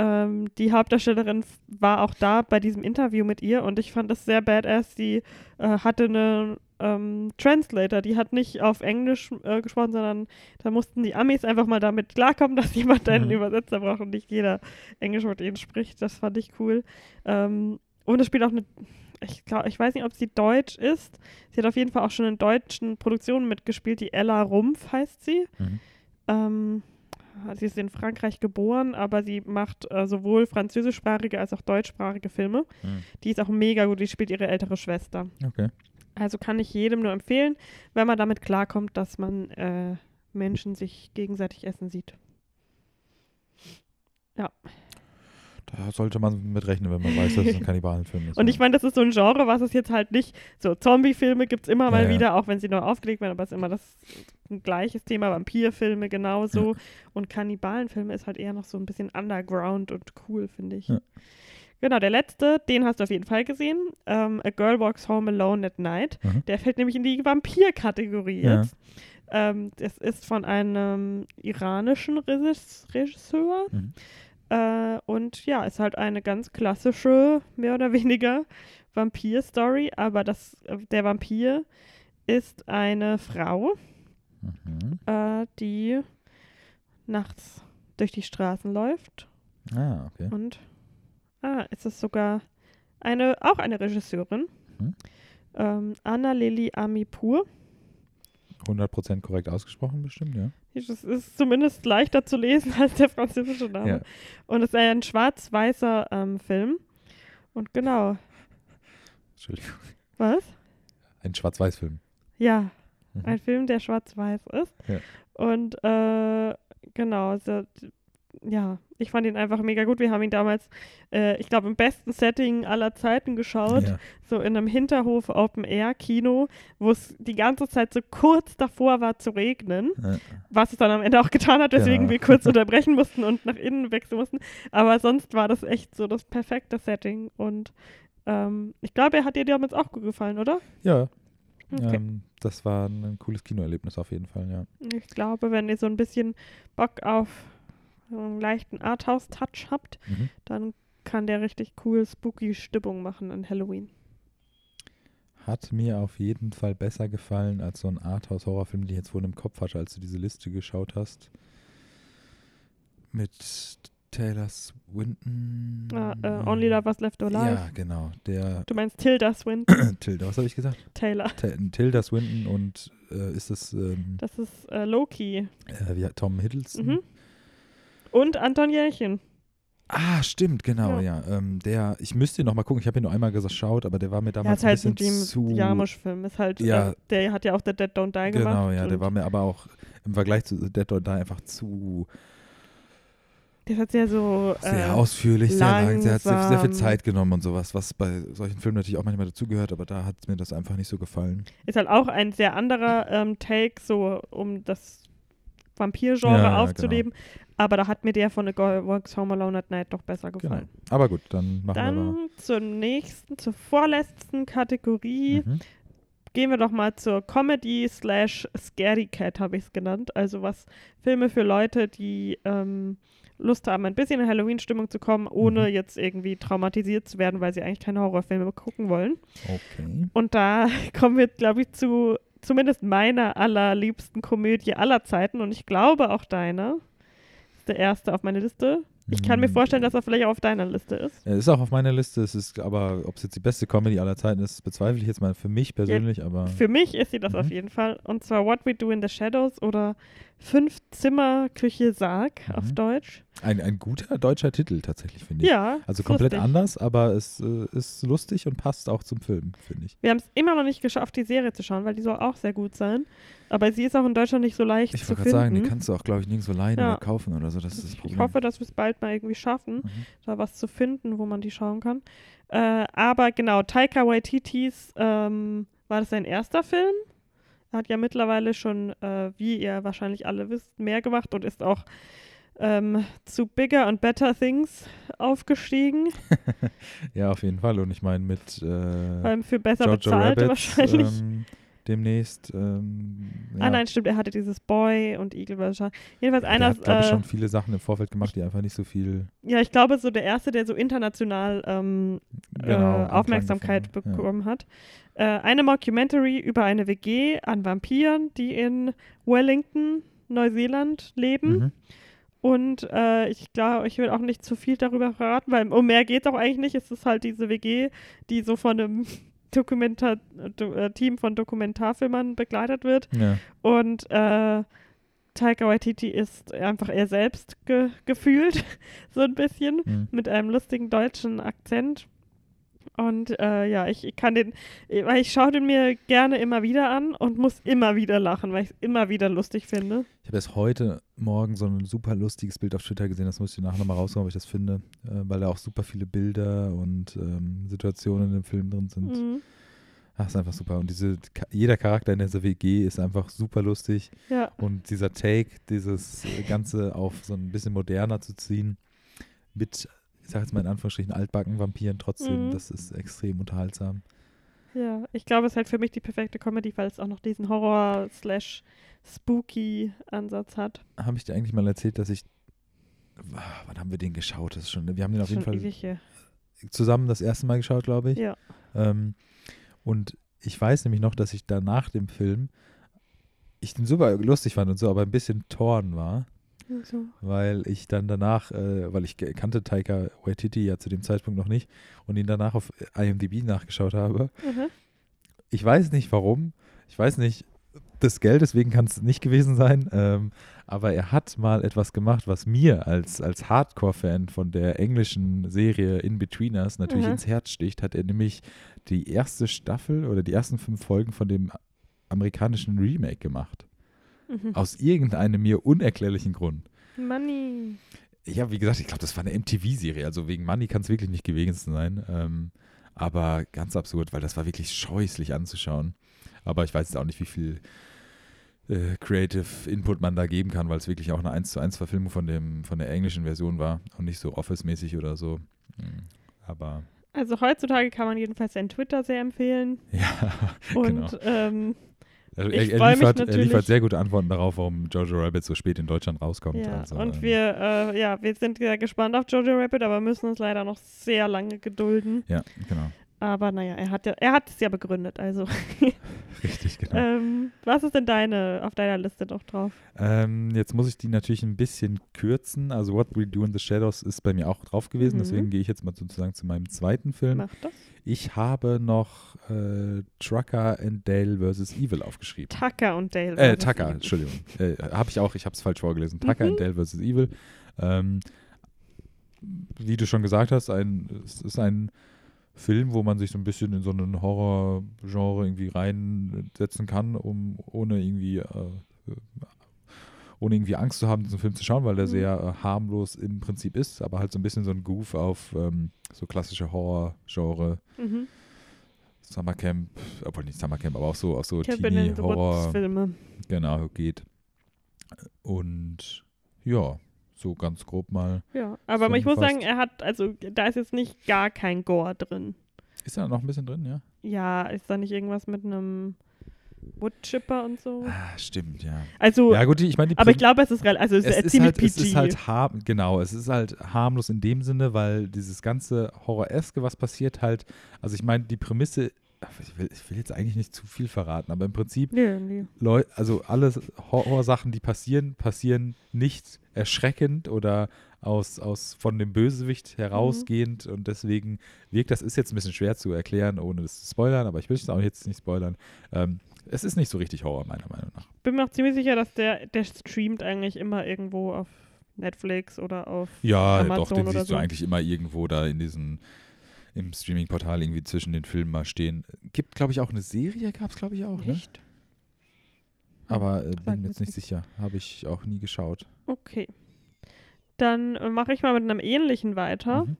Ähm, die Hauptdarstellerin war auch da bei diesem Interview mit ihr und ich fand das sehr badass. Die äh, hatte einen ähm, Translator, die hat nicht auf Englisch äh, gesprochen, sondern da mussten die Amis einfach mal damit klarkommen, dass jemand einen Mhm. Übersetzer braucht und nicht jeder Englisch mit ihnen spricht. Das fand ich cool. Ähm, und es spielt auch eine, ich glaube, ich weiß nicht, ob sie deutsch ist. Sie hat auf jeden Fall auch schon in deutschen Produktionen mitgespielt. Die Ella Rumpf heißt sie. Mhm. Ähm, sie ist in Frankreich geboren, aber sie macht äh, sowohl französischsprachige als auch deutschsprachige Filme. Mhm. Die ist auch mega gut, die spielt ihre ältere Schwester. Okay. Also kann ich jedem nur empfehlen, wenn man damit klarkommt, dass man äh, Menschen sich gegenseitig essen sieht. Da sollte man mit rechnen, wenn man weiß, dass es ein Kannibalenfilm ist. Und ja. ich meine, das ist so ein Genre, was es jetzt halt nicht, so Zombie-Filme gibt es immer mal Ja, ja. wieder, auch wenn sie neu aufgelegt werden, aber es ist immer das ein gleiches Thema, Vampirfilme genauso. Und Kannibalenfilme ist halt eher noch so ein bisschen underground und cool, finde ich. Ja. Genau, der letzte, den hast du auf jeden Fall gesehen. Ähm, A Girl Walks Home Alone at Night. Mhm. Der fällt nämlich in die Vampir-Kategorie Ja. jetzt. Ähm, das ist von einem iranischen Regis- Regisseur. Mhm. Äh, und ja, ist halt eine ganz klassische, mehr oder weniger Vampir-Story. Aber das, der Vampir ist eine Frau, Mhm. äh, die nachts durch die Straßen läuft. Ah, okay. Und ah, es ist sogar eine, auch eine Regisseurin. Mhm. Ähm, Anna Lili Amipur. 100% korrekt ausgesprochen, bestimmt, ja. Das ist zumindest leichter zu lesen als der französische Name. Ja. Und es ist ein schwarz-weißer ähm, Film. Und genau, Entschuldigung. was? Ein Schwarz-Weiß-Film. Ja, Mhm. ein Film, der schwarz-weiß ist. Ja. Und äh, genau, so, ja, ich fand ihn einfach mega gut. Wir haben ihn damals, äh, ich glaube, im besten Setting aller Zeiten geschaut. Ja. So in einem Hinterhof Open-Air-Kino, wo es die ganze Zeit so kurz davor war zu regnen. Ja. Was es dann am Ende auch getan hat, weswegen Genau. wir kurz unterbrechen mussten und nach innen wechseln mussten. Aber sonst war das echt so das perfekte Setting. Und ähm, ich glaube, er hat dir damals auch gut gefallen, oder? Ja, Okay. ähm, das war ein cooles Kinoerlebnis auf jeden Fall, ja. Ich glaube, wenn ihr so ein bisschen Bock auf einen leichten Arthouse-Touch habt, Mhm. dann kann der richtig cool spooky Stimmung machen an Halloween. Hat mir auf jeden Fall besser gefallen als so ein Arthouse-Horrorfilm, den ich jetzt wohl im Kopf hatte, als du diese Liste geschaut hast. Mit Taylor Swinton. Ah, äh, Only Lovers Left Alive. Ja, genau. Der Du meinst Tilda Swinton, Tilda, was habe ich gesagt? Taylor. Ta Tilda Swinton und äh, ist es ähm, Das ist äh, Loki. äh, wie, Tom Hiddleston? Mhm. Und Anton Jelchin. Ah, stimmt, genau, Ja. ja. Ähm, der, ich müsste ihn noch mal gucken, ich habe ihn nur einmal geschaut, aber der war mir damals hat halt ein einen bisschen Jim zu... Jarmusch-Film. Ist halt, Ja. äh, der hat ja auch The Dead Don't Die gemacht. Genau, ja, der war mir aber auch im Vergleich zu The Dead or Die einfach zu Der hat sehr so. sehr äh, ausführlich, sehr lang, der hat sehr, sehr viel. Zeit genommen und sowas, was bei solchen Filmen natürlich auch manchmal dazugehört, aber da hat mir das einfach nicht so gefallen. Ist halt auch ein sehr anderer ähm, Take, so um das Vampir-Genre Ja, ja, aufzuleben. Aber da hat mir der von The Walks Home Alone at Night doch besser Genau. gefallen. Aber gut, dann machen wir Dann zur nächsten, zur vorletzten Kategorie. Mhm. Gehen wir doch mal zur Comedy slash Scary Cat, habe ich es genannt. Also was Filme für Leute, die ähm, Lust haben, ein bisschen in Halloween-Stimmung zu kommen, ohne Mhm. jetzt irgendwie traumatisiert zu werden, weil sie eigentlich keine Horrorfilme gucken wollen. Okay. Und da kommen wir, glaube ich, zu zumindest meiner allerliebsten Komödie aller Zeiten und ich glaube auch deiner. Der erste auf meiner Liste. Ich kann mir Mm, vorstellen, dass er vielleicht auch auf deiner Liste ist. Er ist auch auf meiner Liste, es ist aber, ob es jetzt die beste Comedy aller Zeiten ist, bezweifle ich jetzt mal für mich persönlich, aber Für mich ist sie das Mhm. auf jeden Fall. Und zwar What We Do in the Shadows oder Fünf Zimmer Küche Sarg auf Mhm. Deutsch. ein, ein guter deutscher Titel tatsächlich, finde ich. Ja. Also komplett lustig. anders, aber es äh, ist lustig und passt auch zum Film, finde ich. Wir haben es immer noch nicht geschafft, die Serie zu schauen, weil die soll auch sehr gut sein. Aber sie ist auch in Deutschland nicht so leicht Ich zu wollte gerade sagen, die finden. kannst du auch, glaube ich, nirgendwo leihen Ja. oder kaufen oder so. Das ist das Problem. ich hoffe, dass wir es bald mal irgendwie schaffen. Mhm. da was zu finden, wo man die schauen kann. Äh, aber genau, Taika Waititis ähm, war das sein erster Film. Er hat ja mittlerweile schon, äh, wie ihr wahrscheinlich alle wisst, mehr gemacht und ist auch ähm, zu Bigger and Better Things aufgestiegen. Ja, auf jeden Fall. Und ich meine, mit äh, Ähm, für besser Jojo bezahlte Rabbit wahrscheinlich. ähm, demnächst. Ähm, ja. Ah nein, stimmt, er hatte dieses Boy und Eagle vs. Jedenfalls Der einer, hat, glaube ich, äh, schon viele Sachen im Vorfeld gemacht, die einfach nicht so viel ja, ich glaube, so der erste, der so international ähm, genau, äh, Aufmerksamkeit hat. bekommen hat. Äh, eine Mockumentary über eine WG an Vampiren, die in Wellington, Neuseeland leben. Mhm. Und äh, ich glaube, ich will auch nicht zu viel darüber verraten, weil um mehr geht es auch eigentlich nicht. Es ist halt diese WG, die so von einem Dokumentar do, äh, Team von Dokumentarfilmern begleitet wird. Ja. Und äh, Taika Waititi ist einfach er selbst ge gefühlt, so ein bisschen Mhm. mit einem lustigen deutschen Akzent. Und äh, ja, ich, ich kann den, äh, weil ich schaue den mir gerne immer wieder an und muss immer wieder lachen, weil ich es immer wieder lustig finde. Ich habe erst heute Morgen so ein super lustiges Bild auf Twitter gesehen, das muss ich nachher nochmal raussuchen, ob ich das finde, äh, weil da auch super viele Bilder und ähm, Situationen im Film drin sind. Mhm. Ach, ist einfach super. Und diese, jeder Charakter in dieser WG ist einfach super lustig. Ja, Und dieser Take, dieses Ganze auf so ein bisschen moderner zu ziehen, mit, ich sag jetzt mal in Anführungsstrichen, altbacken Vampiren trotzdem, Mhm. das ist extrem unterhaltsam. ja. Ich glaube, es ist halt für mich die perfekte Comedy, weil es auch noch diesen Horror-slash-Spooky-Ansatz hat. Habe ich dir eigentlich mal erzählt, dass ich. Ah, Wann haben wir den geschaut? Das ist schon, wir haben den auf jeden Fall zusammen das erste Mal geschaut, glaube ich. Ja. Ähm, und ich weiß nämlich noch, dass ich danach dem Film ich den super lustig fand und so, aber ein bisschen torn war, So. weil ich dann danach, äh, weil ich kannte Taika Waititi ja zu dem Zeitpunkt noch nicht und ihn danach auf IMDb nachgeschaut habe. Mhm. Ich weiß nicht warum, ich weiß nicht, das Geld, deswegen kann es nicht gewesen sein, ähm, aber er hat mal etwas gemacht, was mir als, als Hardcore-Fan von der englischen Serie In Betweeners natürlich Mhm. ins Herz sticht, hat er nämlich die erste Staffel oder die ersten fünf Folgen von dem amerikanischen Remake gemacht. Mhm. Aus irgendeinem mir unerklärlichen Grund. Money. ja, wie gesagt, ich glaube, das war eine MTV-Serie. Also wegen Money kann es wirklich nicht gewesen sein. Ähm, aber ganz absurd, weil das war wirklich scheußlich anzuschauen. Aber ich weiß jetzt auch nicht, wie viel äh, Creative Input man da geben kann, weil es wirklich auch eine 1 zu 1 Verfilmung von, dem, von der englischen Version war und nicht so Office-mäßig oder so. Hm, aber. Also heutzutage kann man jedenfalls seinen Twitter sehr empfehlen. Ja, Und genau. ähm, Also ich er, er, liefert, er liefert sehr gute Antworten darauf, warum Jojo Rabbit so spät in Deutschland rauskommt. ja, also, und wir, äh, ja, wir sind sehr gespannt auf Jojo Rabbit, aber müssen uns leider noch sehr lange gedulden. Ja, genau. Aber naja, er hat ja, er hat es ja begründet. Also, Richtig, genau. ähm, was ist denn deine auf deiner Liste noch drauf? Ähm, jetzt muss ich die natürlich ein bisschen kürzen. Also What We Do in the Shadows ist bei mir auch drauf gewesen. Mhm. Deswegen gehe ich jetzt mal sozusagen zu meinem zweiten Film. Mach das. Ich habe noch äh, Trucker and Dale vs. Evil aufgeschrieben. Tucker und Dale. Äh, versus Tucker, Evil. Entschuldigung. Äh, habe ich auch, ich habe es falsch vorgelesen. Tucker Mhm. and Dale vs. Evil. Ähm, wie du schon gesagt hast, ein, es ist ein Film, wo man sich so ein bisschen in so einen Horror-Genre irgendwie reinsetzen kann, um ohne irgendwie äh, ohne irgendwie Angst zu haben, diesen Film zu schauen, weil der Mhm. sehr äh, harmlos im Prinzip ist, aber halt so ein bisschen so ein Goof auf ähm, so klassische Horror-Genre, Mhm. Summercamp, obwohl nicht Summercamp, aber auch so, auch so Teenie-Horror, genau, geht. Und ja, so ganz grob mal. Ja, aber ich muss sagen, er hat, also da ist jetzt nicht gar kein Gore drin. Ist da noch ein bisschen drin, ja? Ja, ist da nicht irgendwas mit einem Woodchipper und so? Ah, stimmt, ja. Also, Ja, gut, ich meine, aber ich glaube, es ist, also es es ist ziemlich halt, PG. es ist halt genau, es ist halt harmlos in dem Sinne, weil dieses ganze Horroreske, was passiert, halt, also ich meine, die Prämisse, ich will, ich will jetzt eigentlich nicht zu viel verraten, aber im Prinzip, nee, nee. Leu also alle Horrorsachen, die passieren, passieren nicht erschreckend oder aus, aus von dem Bösewicht herausgehend und deswegen wirkt das ist jetzt ein bisschen schwer zu erklären, ohne das zu spoilern, aber ich will es auch jetzt nicht spoilern. Ähm, es ist nicht so richtig Horror, meiner Meinung nach. Bin mir auch ziemlich sicher, dass der, der streamt eigentlich immer irgendwo auf Netflix oder auf Ja, Amazon doch, den siehst so. du eigentlich immer irgendwo da in diesen im Streaming-Portal irgendwie zwischen den Filmen mal stehen. Gibt, glaube ich, auch eine Serie, gab es, glaube ich, auch, ne? Echt? Aber äh, bin mir jetzt nicht sicher. Habe ich auch nie geschaut. Okay. Dann äh, mache ich mal mit einem ähnlichen weiter. Mhm.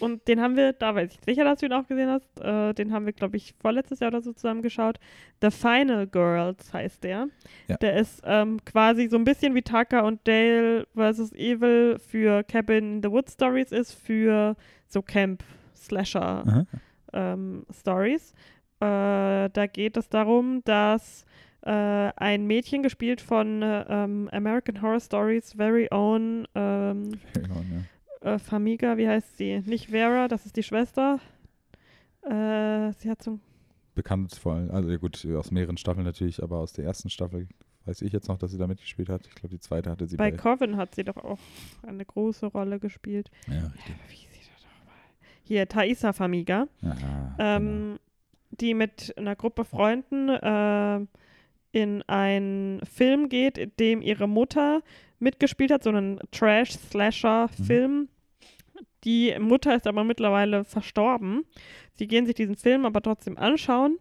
Und den haben wir, da weiß ich sicher, dass du ihn auch gesehen hast, äh, den haben wir, glaube ich, vorletztes Jahr oder so zusammen geschaut. The Final Girls heißt der. Ja. Der ist ähm, quasi so ein bisschen wie Tucker und Dale vs. Evil für Cabin in the Woods Stories ist, für so Camp-Slasher Aha. ähm, Stories. Äh, da geht es darum, dass äh, ein Mädchen gespielt von äh, ähm, American Horror Stories very own ähm, Genau, ja. äh, Famiga, wie heißt sie? Nicht Vera, das ist die Schwester. Äh, sie hat so bekannt vor allem, also ja gut, aus mehreren Staffeln natürlich, aber aus der ersten Staffel weiß ich jetzt noch, dass sie da mitgespielt hat. Ich glaube, die zweite hatte sie bei bei. Coven hat sie doch auch eine große Rolle gespielt. ja, richtig. Wie hieß sie da doch mal? Hier, Thaisa Famiga. Genau. ähm, die mit einer Gruppe Freunden äh, in einen Film geht, in dem ihre Mutter mitgespielt hat, so einen Trash-Slasher-Film. Die Mutter ist aber mittlerweile verstorben. Sie gehen sich diesen Film aber trotzdem anschauen.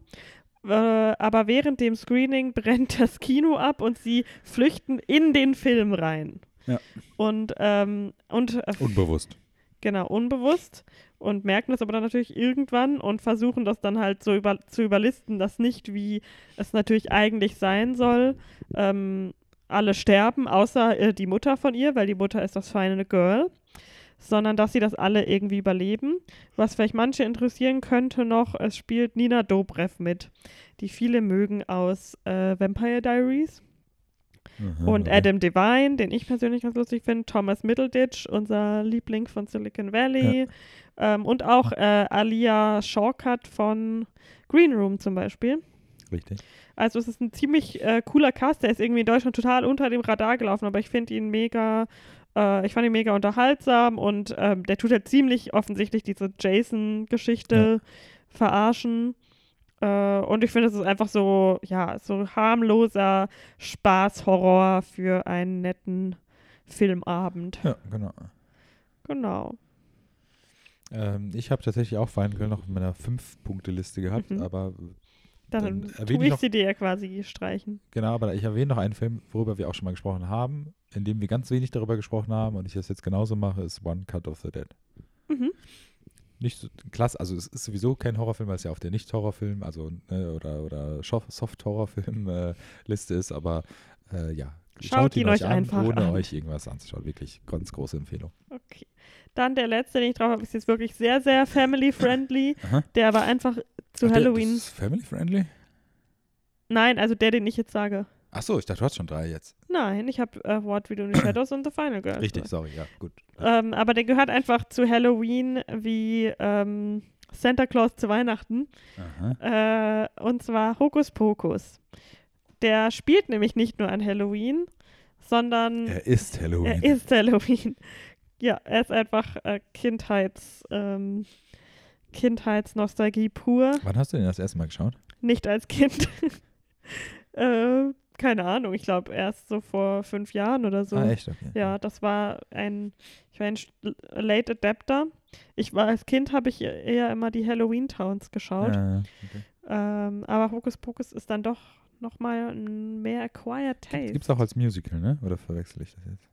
Äh, aber während dem Screening brennt das Kino ab und sie flüchten in den Film rein. Ja. Und, ähm, und äh, Unbewusst. Genau, unbewusst und merken das aber dann natürlich irgendwann und versuchen das dann halt so über, zu überlisten, dass nicht, wie es natürlich eigentlich sein soll, ähm, alle sterben, außer äh, die Mutter von ihr, weil die Mutter ist das feine Girl, sondern dass sie das alle irgendwie überleben. Was vielleicht manche interessieren könnte noch, es spielt Nina Dobrev mit, die viele mögen aus äh, Vampire Diaries. Mhm, Und. Adam Devine, den ich persönlich ganz lustig finde, Thomas Middleditch, unser Liebling von Silicon Valley. Ähm, und auch äh, Alia Shawkat von Green Room zum Beispiel. Richtig. Also es ist ein ziemlich äh, cooler Cast, der ist irgendwie in Deutschland total unter dem Radar gelaufen, aber ich finde ihn mega, äh, ich fand ihn mega unterhaltsam und ähm, der tut halt ziemlich offensichtlich diese Jason-Geschichte verarschen. Äh, und ich finde, es ist einfach so, ja, so harmloser Spaß-Horror für einen netten Filmabend. Ja, genau. Genau. Ähm, ich habe tatsächlich auch Girl noch in meiner Fünf-Punkte-Liste gehabt, Mhm. aber Dann, Dann tue ich ich noch- sie dir ja quasi streichen. genau, aber ich erwähne noch einen Film, worüber wir auch schon mal gesprochen haben in dem wir ganz wenig darüber gesprochen haben und ich das jetzt genauso mache, ist One Cut of the Dead. Mhm. Nicht so klasse, also es ist sowieso kein Horrorfilm, weil es ja auf der Nicht-Horrorfilm, also ne, oder, oder Soft-Horrorfilm-Liste ist, aber äh, ja. Schaut ihn euch an, einfach ohne an. euch irgendwas anzuschauen. Wirklich ganz große Empfehlung. Okay. Dann der letzte, den ich drauf habe, ist jetzt wirklich sehr, sehr family-friendly. Der aber einfach zu Ach, Halloween. Das ist family friendly? Nein, also der, den ich jetzt sage. Achso, ich dachte, du hast schon drei jetzt. Nein, ich habe äh, What We Do in the Shadows und The Final Girl. Richtig, sorry, ja, gut. Ähm, aber der gehört einfach zu Halloween wie ähm, Santa Claus zu Weihnachten. Äh, und zwar Hokus Pokus. Der spielt nämlich nicht nur an Halloween, sondern Er ist Halloween. er ist Halloween. Ja, er ist einfach äh, Kindheits, ähm, Kindheitsnostalgie pur. Wann hast du den das erste Mal geschaut? Nicht als Kind. äh, keine Ahnung, ich glaube erst so vor fünf Jahren oder so. Ah, echt? Okay. Ja, das war ein, ich war ein Late Adapter. Ich war als Kind, habe ich eher immer die Halloween Towns geschaut. Ja, okay. Ähm, aber Hokus Pokus ist dann doch nochmal ein mehr Acquired Taste. Gibt's auch als Musical, ne? Oder verwechsel ich das jetzt?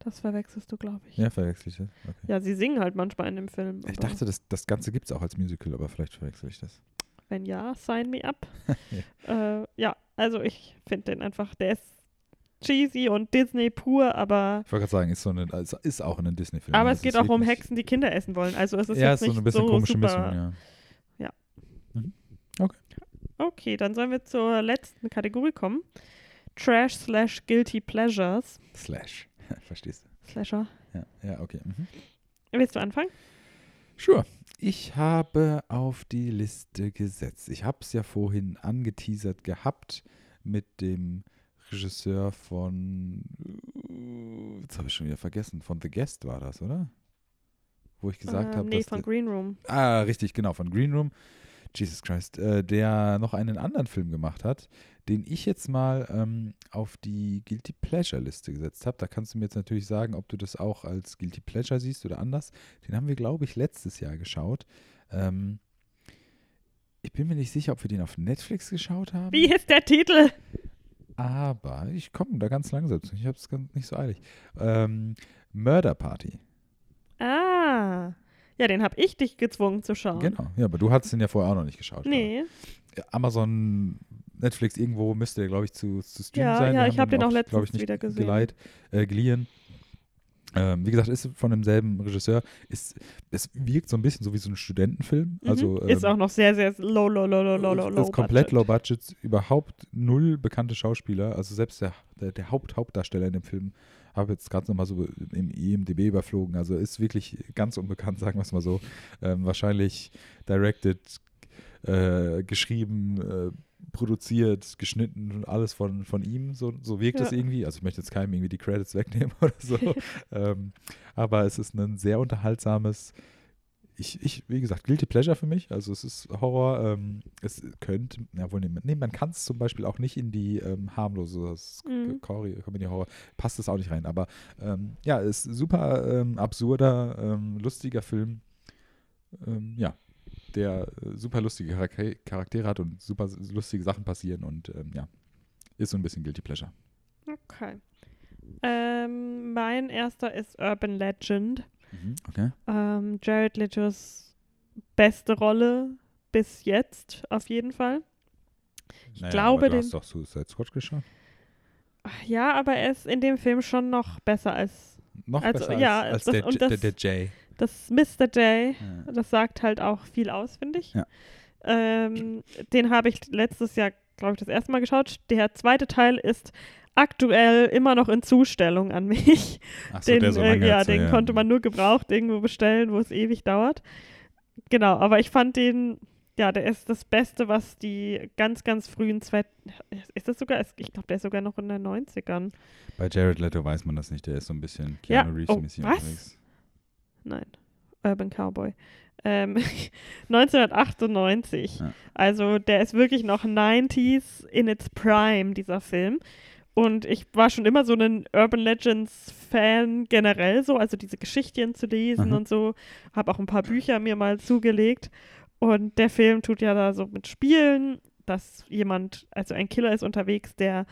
Das verwechselst du, glaube ich. Ja, verwechsel ich das. Okay. Ja, sie singen halt manchmal in dem Film. Ich dachte, das, das Ganze gibt's auch als Musical, aber vielleicht verwechsel ich das. Wenn ja, sign me up. ja. Äh, ja, also ich finde den einfach, der ist cheesy und Disney pur, aber, Ich wollte gerade sagen, ist, so eine, also ist auch ein Disney-Film. aber es geht auch um Hexen, die Kinder essen wollen. Also es ist ja, jetzt ist so nicht eine bisschen so komische super. Mischung, ja. Okay, dann sollen wir zur letzten Kategorie kommen. Trash slash Guilty Pleasures. Slash. Verstehst Slasher. du? Ja, ja okay. Mhm. Willst du anfangen? Sure. Ich habe auf die Liste gesetzt. Ich habe es ja vorhin angeteasert gehabt mit dem Regisseur von. äh, Jetzt habe ich schon wieder vergessen. Von The Guest war das, oder? Wo ich gesagt ähm, habe, nee, von Green Room. Ah, richtig, genau, von Green Room. Jesus Christ, äh, der noch einen anderen Film gemacht hat, den ich jetzt mal ähm, auf die Guilty Pleasure Liste gesetzt habe. Da kannst du mir jetzt natürlich sagen, ob du das auch als Guilty Pleasure siehst oder anders. Den haben wir, glaube ich, letztes Jahr geschaut. Ähm, ich bin mir nicht sicher, ob wir den auf Netflix geschaut haben. Wie ist der Titel? Aber ich komme da ganz langsam zu. Ich habe es nicht so eilig. Ähm, Murder Party. Ah. Ja, den habe ich dich gezwungen zu schauen. Genau. Ja, aber du hattest den ja vorher auch noch nicht geschaut. Nee. Amazon, Netflix, irgendwo müsste der, glaube ich, zu, zu streamen Ja, sein. ja, Wir ich haben hab den auch letztens ich, wieder gesehen. Geleit, äh, geliehen. Ähm, wie gesagt, ist von demselben Regisseur. Ist, es wirkt so ein bisschen so wie so ein Studentenfilm. Mhm. Also, ist ähm, auch noch sehr, sehr low, low, low, low, low, low, ist komplett budget. low budget, überhaupt null bekannte Schauspieler. Also selbst der, der, der Haupt-Hauptdarsteller in dem Film habe jetzt gerade nochmal so im IMDB überflogen. Also ist wirklich ganz unbekannt, sagen wir es mal so. Ähm, wahrscheinlich directed, äh, geschrieben, äh, produziert, geschnitten, alles von, von ihm. So, so wirkt es Ja. irgendwie. Also ich möchte jetzt keinem irgendwie die Credits wegnehmen oder so. ähm, aber es ist ein sehr unterhaltsames, ich, ich, wie gesagt, Guilty Pleasure für mich. Also es ist Horror. Ähm, es könnte, ja wohl, nee, nee, man kann es zum Beispiel auch nicht in die ähm, harmlose das Mhm. Comedy Comedy Horror, passt es auch nicht rein. Aber ähm, ja, ist super ähm, absurder, ähm, lustiger Film. Ja, der äh, super lustige Charak- Charaktere hat und super lustige Sachen passieren und ähm, ja, ist so ein bisschen Guilty Pleasure. Okay. Ähm, mein erster ist Urban Legend. Okay. Ähm, Jared Letos beste Rolle bis jetzt, auf jeden Fall. Ich glaube, aber du den- hast doch Suicide Squad geschaut. Ja, aber er ist in dem Film schon noch besser als Noch Also, besser ja, als, als das- der, das- der, der Jay. Das Mr. J. Ja. Das sagt halt auch viel aus, finde ich. Ja. Ähm, den habe ich letztes Jahr, glaube ich, das erste Mal geschaut. Der zweite Teil ist aktuell immer noch in Zustellung an mich. Ach so, den, der so äh, lange ja, jetzt, den konnte man nur gebraucht irgendwo bestellen, wo es ewig dauert. Genau, aber ich fand den, ja, der ist das Beste, was die ganz, ganz frühen zwei, ist das sogar, ich glaube, der ist sogar noch in den 90ern. Bei Jared Leto weiß man das nicht, der ist so ein bisschen Ja, Keanu oh, Reeves-mäßig was? unterwegs. Nein, Urban Cowboy. Ähm, 1998. Ja. Also der ist wirklich noch 90s in its prime, dieser Film. Und ich war schon immer so ein Urban Legends Fan generell so, also diese Geschichten zu lesen Aha. und so. Habe auch ein paar Bücher mir mal zugelegt. Und der Film tut ja da so mit Spielen, dass jemand, also ein Killer ist unterwegs, der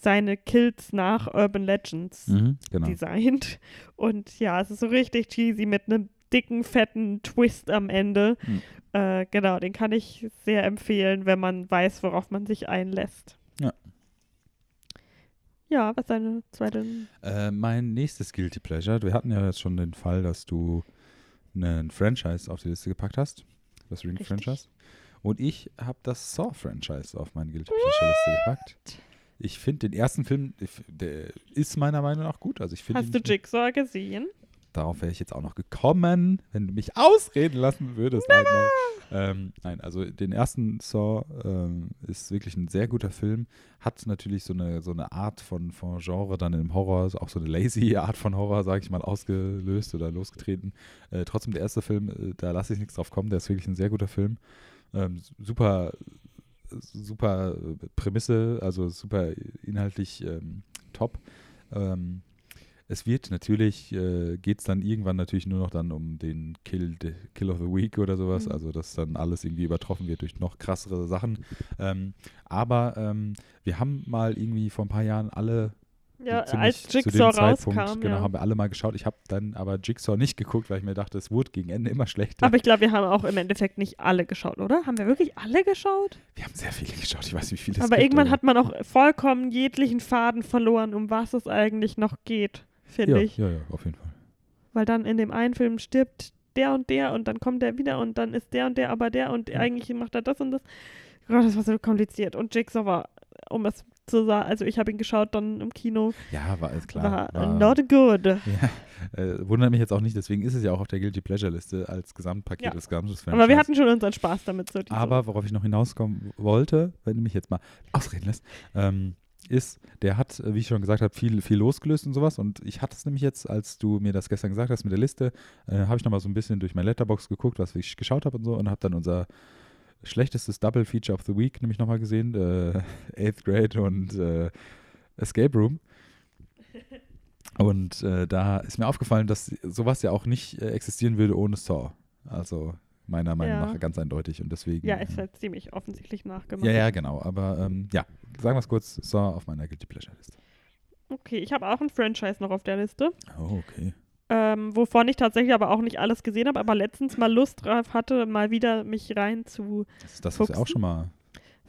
seine Kills nach Urban Legends Mhm, genau. designt. Und ja, es ist so richtig cheesy mit einem dicken, fetten Twist am Ende. Mhm. Äh, genau, den kann ich sehr empfehlen, wenn man weiß, worauf man sich einlässt. Ja. Ja, was ist deine zweite? Äh, mein nächstes Guilty Pleasure, wir hatten ja jetzt schon den Fall, dass du einen Franchise auf die Liste gepackt hast. Das. Ring-Franchise. Und ich habe das Saw-Franchise auf meine Guilty Pleasure-Liste gepackt. Ich finde den ersten Film, der ist meiner Meinung nach gut. Also ich finde Hast du Jigsaw gesehen? Darauf wäre ich jetzt auch noch gekommen, wenn du mich ausreden lassen würdest. Ähm, nein, also den ersten Saw ähm, ist wirklich ein sehr guter Film. Hat natürlich so eine, so eine Art von, von Genre dann im Horror, auch so eine lazy Art von Horror, sage ich mal, ausgelöst oder losgetreten. Äh, trotzdem der erste Film, äh, da lasse ich nichts drauf kommen, der ist wirklich ein sehr guter Film. Ähm, super, super Prämisse, also super inhaltlich ähm, top. Ähm, es wird natürlich, äh, geht es dann irgendwann natürlich nur noch dann um den Kill, Kill of the Week oder sowas, Mhm. also dass dann alles irgendwie übertroffen wird durch noch krassere Sachen. Ähm, aber ähm, wir haben mal irgendwie vor ein paar Jahren alle Ja, ziemlich als Jigsaw Zeitpunkt, rauskam. genau, ja. haben wir alle mal geschaut. Ich habe dann aber Jigsaw nicht geguckt, weil ich mir dachte, es wurde gegen Ende immer schlechter. Aber ich glaube, wir haben auch im Endeffekt nicht alle geschaut, oder? Haben wir wirklich alle geschaut? wir haben sehr viele geschaut, ich weiß nicht, wie viele es Aber gibt, irgendwann hat man auch vollkommen jeglichen Faden verloren, um was es eigentlich noch geht, finde ja, ich. ja, ja, auf jeden Fall. Weil dann in dem einen Film stirbt der und der und dann kommt der wieder und dann ist der und der aber der und Ja. eigentlich macht er das und das. Gott, das war so kompliziert. Und Jigsaw war, um es sagen, also ich habe ihn geschaut dann im Kino, Ja, war alles klar. war, not good. Ja, äh, wundert mich jetzt auch nicht, deswegen ist es ja auch auf der Guilty Pleasure Liste als Gesamtpaket Ja. des Gesamtes Aber wir hatten schon unseren Spaß damit. So Aber worauf ich noch hinauskommen wollte, wenn du mich jetzt mal ausreden lässt, ähm, ist, der hat, äh, wie ich schon gesagt habe, viel, viel losgelöst und sowas. Und ich hatte es nämlich jetzt, als du mir das gestern gesagt hast mit der Liste, äh, habe ich nochmal so ein bisschen durch mein Letterbox geguckt, was ich geschaut habe und so und habe dann unser schlechtestes Double Feature of the Week nämlich nochmal gesehen, äh, Eighth Grade und äh, Escape Room. Und äh, da ist mir aufgefallen, dass sowas ja auch nicht äh, existieren würde ohne Saw. Also meiner Meinung Ja. nach ganz eindeutig und deswegen. ja, ist äh, halt ziemlich offensichtlich nachgemacht. ja, ja, genau. Aber ähm, ja, sagen wir es kurz, Saw auf meiner Guilty Pleasure Liste. Okay, ich habe auch ein Franchise noch auf der Liste, Oh, okay. Ähm, wovon ich tatsächlich aber auch nicht alles gesehen habe, aber letztens mal Lust drauf hatte, mal wieder mich rein zu Das ist das, was wir auch schon mal.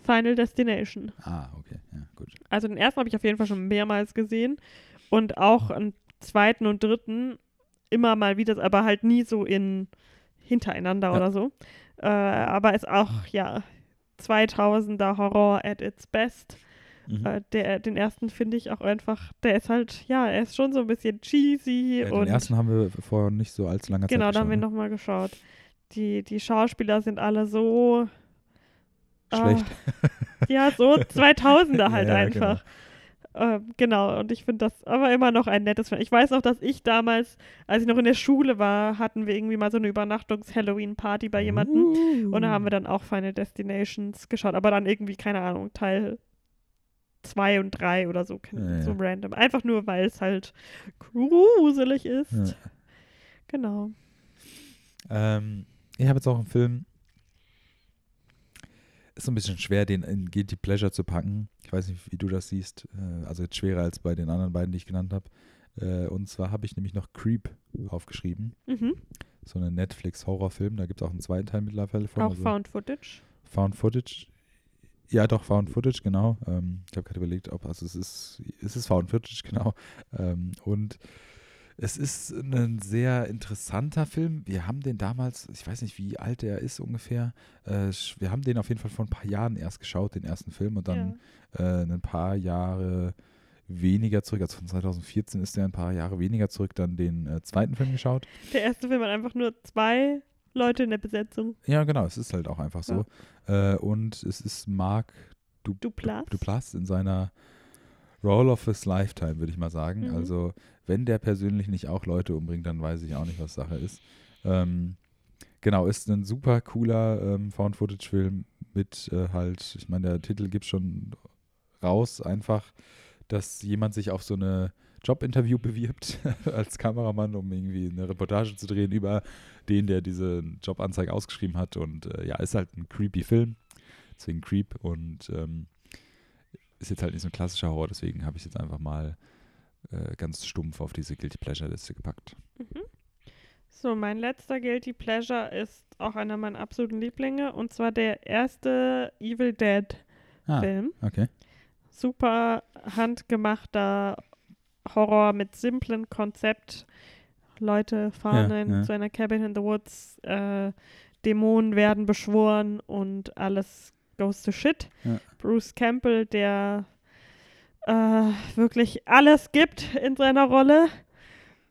Final Destination. Ah, okay. Ja, gut. Also den ersten habe ich auf jeden Fall schon mehrmals gesehen und auch einen zweiten und dritten immer mal wieder, aber halt nie so in hintereinander Ja. oder so. Äh, aber ist auch, ja, 2000er Horror at its best. Mhm. Äh, der, den ersten finde ich auch einfach, der ist halt, ja, er ist schon so ein bisschen cheesy ja, und den ersten haben wir vor nicht so allzu langer genau, Zeit da haben wir geschaut, nochmal geschaut. Die, die Schauspieler sind alle so, ne? Schlecht. ja, so 2000er halt Ja, einfach. Ähm, genau, und ich finde das aber immer noch ein nettes Film. Ich weiß noch, dass ich damals, als ich noch in der Schule war, hatten wir irgendwie mal so eine Übernachtungs-Halloween-Party bei jemandem. Uh. Und da haben wir dann auch Final Destinations geschaut, aber dann irgendwie, keine Ahnung, Teil 2 und 3 oder so, Ja, ja. so random. Einfach nur, weil es halt gruselig ist. Ja. Genau. Ähm, ich habe jetzt auch einen Film. Ist so ein bisschen schwer, den in Guilty Pleasure zu packen. Ich weiß nicht, wie du das siehst. Äh, also jetzt schwerer als bei den anderen beiden, die ich genannt habe. Äh, und zwar habe ich nämlich noch Creep aufgeschrieben. Mhm. So einen Netflix-Horrorfilm. Da gibt es auch einen zweiten Teil mittlerweile von. Auch also Found Footage. Found Footage. Ja, doch, Found Footage, genau. Ähm, ich habe gerade überlegt, ob, also es ist, es ist Found Footage, genau. Ähm, und es ist ein sehr interessanter Film. Wir haben den damals, ich weiß nicht, wie alt der ist ungefähr. Äh, wir haben den auf jeden Fall vor ein paar Jahren erst geschaut, den ersten Film, und dann äh, ein paar Jahre weniger zurück, also von 2014 ist der ein paar Jahre weniger zurück, dann den äh, zweiten Film geschaut. ja. Der erste Film hat einfach nur zwei Leute in der Besetzung. Ja, genau, es ist halt auch einfach so. Äh, und es ist Mark du Duplass. Duplass in seiner Role of his Lifetime, würde ich mal sagen. Mhm. Also, wenn der persönlich nicht auch Leute umbringt, dann weiß ich auch nicht, was Sache ist. Ähm, genau, ist ein super cooler ähm, Found-Footage-Film mit äh, halt, ich meine, der Titel gibt schon raus, einfach, dass jemand sich auf so eine Jobinterview bewirbt als Kameramann, um irgendwie eine Reportage zu drehen über den, der diese Jobanzeige ausgeschrieben hat. Und äh, ja, ist halt ein creepy Film, deswegen Creep. Und ähm, ist jetzt halt nicht so ein klassischer Horror, deswegen habe ich jetzt einfach mal äh, ganz stumpf auf diese Guilty Pleasure-Liste gepackt. Mhm. So, mein letzter Guilty Pleasure ist auch einer meiner absoluten Lieblinge und zwar der erste Evil Dead Ah, Film. okay. Super handgemachter Horror mit simplem Konzept. Leute fahren Ja, in, ja. zu einer Cabin in the Woods, äh, Dämonen werden beschworen und alles goes to shit. Ja. Bruce Campbell, der äh, wirklich alles gibt in seiner Rolle.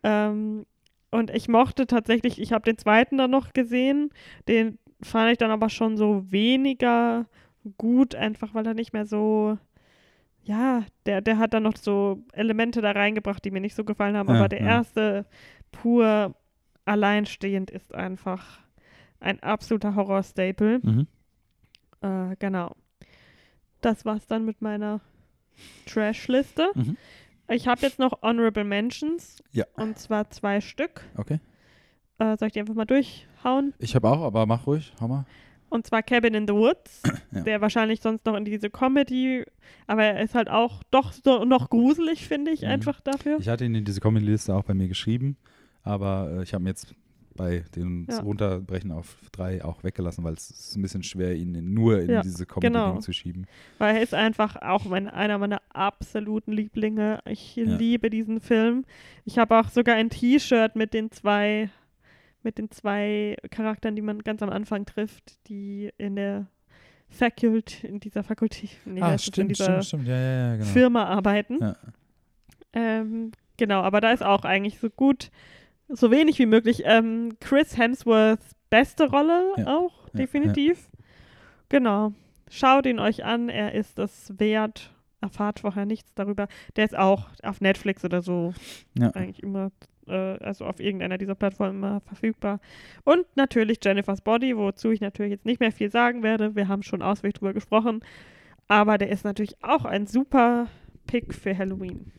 Ähm, und ich mochte tatsächlich, ich habe den zweiten dann noch gesehen, den fand ich dann aber schon so weniger gut, einfach weil er nicht mehr so, ja, der, der hat dann noch so Elemente da reingebracht, die mir nicht so gefallen haben, Ja, aber der ja. erste pur alleinstehend ist einfach ein absoluter Horror-Staple. Mhm. Äh, genau. Das war's dann mit meiner Trash-Liste. Mhm. Ich habe jetzt noch Honorable Mentions. Ja. Und zwar zwei Stück. Okay. Äh, soll ich die einfach mal durchhauen? Ich habe auch, aber mach ruhig, hau mal. Und zwar Cabin in the Woods, Ja. der wahrscheinlich sonst noch in diese Comedy, aber er ist halt auch doch so noch gruselig, finde ich, Mhm. einfach dafür. Ich hatte ihn in diese Comedy-Liste auch bei mir geschrieben, aber äh, ich habe ihn jetzt bei dem Ja. Runterbrechen auf drei auch weggelassen, weil es ist ein bisschen schwer, ihn in, nur in Ja, diese Comedy genau. zu schieben. Weil er ist einfach auch mein, einer meiner absoluten Lieblinge. Ich liebe diesen Film. Ich habe auch sogar ein T-Shirt mit den zwei, mit den zwei Charakteren, die man ganz am Anfang trifft, die in der Fakult, in dieser Fakultät, nee, ah, das ist in stimmt, dieser stimmt, stimmt, ja, ja, ja, genau. Firma arbeiten. Ähm, genau, aber da ist auch eigentlich so gut, so wenig wie möglich. Ähm, Chris Hemsworths beste Rolle auch, definitiv. Genau. Schaut ihn euch an, er ist es wert. Erfahrt vorher nichts darüber. Der ist auch auf Netflix oder so eigentlich immer, äh, also auf irgendeiner dieser Plattformen immer verfügbar. Und natürlich Jennifer's Body, wozu ich natürlich jetzt nicht mehr viel sagen werde. Wir haben schon ausführlich drüber gesprochen. Aber der ist natürlich auch ein super Pick für Halloween.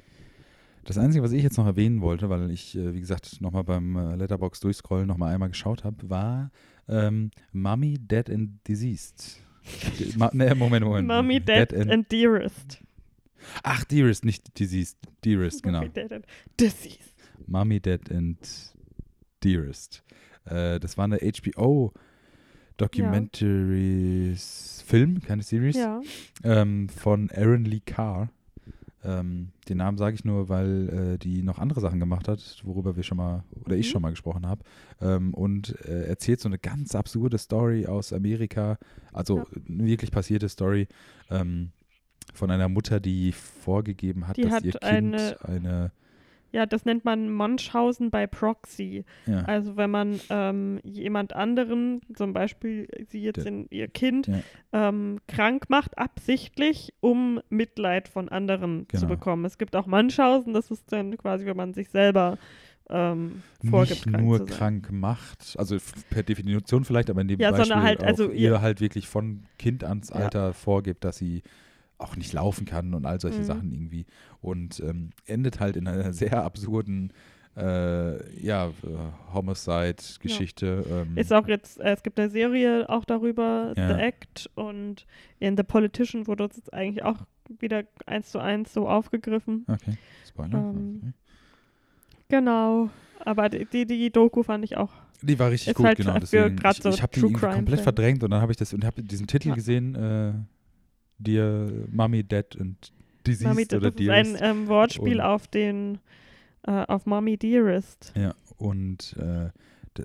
Das Einzige, was ich jetzt noch erwähnen wollte, weil ich, äh, wie gesagt, nochmal beim äh, Letterbox durchscrollen nochmal einmal geschaut habe, war ähm, Mummy Dead and Diseased. Ma ne, Moment, Moment. Mommy, Dead, and, Dearest. Ach, Dearest, nicht Diseased. Dearest, genau. Mommy, Dead and Disease. Mummy Dead and Dearest. Äh, das war eine HBO Documentaries Film, keine Series, Ja. ähm, von Aaron Lee Carr. Ähm, den Namen sage ich nur, weil äh, die noch andere Sachen gemacht hat, worüber wir schon mal oder ich Mhm. schon mal gesprochen habe. Ähm, und äh, erzählt so eine ganz absurde Story aus Amerika, also Ja. eine wirklich passierte Story ähm, von einer Mutter, die vorgegeben hat, Die dass hat ihr Kind eine- eine, Ja, das nennt man Munchausen bei Proxy. ja, Also wenn man ähm, jemand anderen, zum Beispiel sie jetzt in ihr Kind, Ja. ähm, krank macht, absichtlich, um Mitleid von anderen zu Genau. bekommen. Es gibt auch Munchausen, das ist dann quasi, wenn man sich selber ähm, vorgibt, nicht krank nur zu sein. krank macht, also per Definition vielleicht, aber in dem Ja, Beispiel sondern halt, auch also ihr ihr- halt wirklich von Kind ans. Alter vorgibt, dass sie auch nicht laufen kann und all solche Mhm. Sachen irgendwie und ähm, endet halt in einer sehr absurden äh, ja, äh, Homicide-Geschichte. Ähm, Ist auch jetzt, äh, es gibt eine Serie auch darüber, Ja. The Act und in The Politician wurde es jetzt eigentlich auch wieder eins zu eins so aufgegriffen. okay, Spoiler. ähm, okay. Genau. Aber die, die, die Doku fand ich auch. Die war richtig gut, halt genau. Deswegen, ich so ich habe die True irgendwie Crime komplett Film. verdrängt und dann habe ich das und habe diesen Titel Ja. gesehen, äh, Dear Mommy Dead and Diseased Mami, das oder ist ein Dearest. ähm, Wortspiel Und- auf den äh, auf Mommy Dearest. Ja, und äh,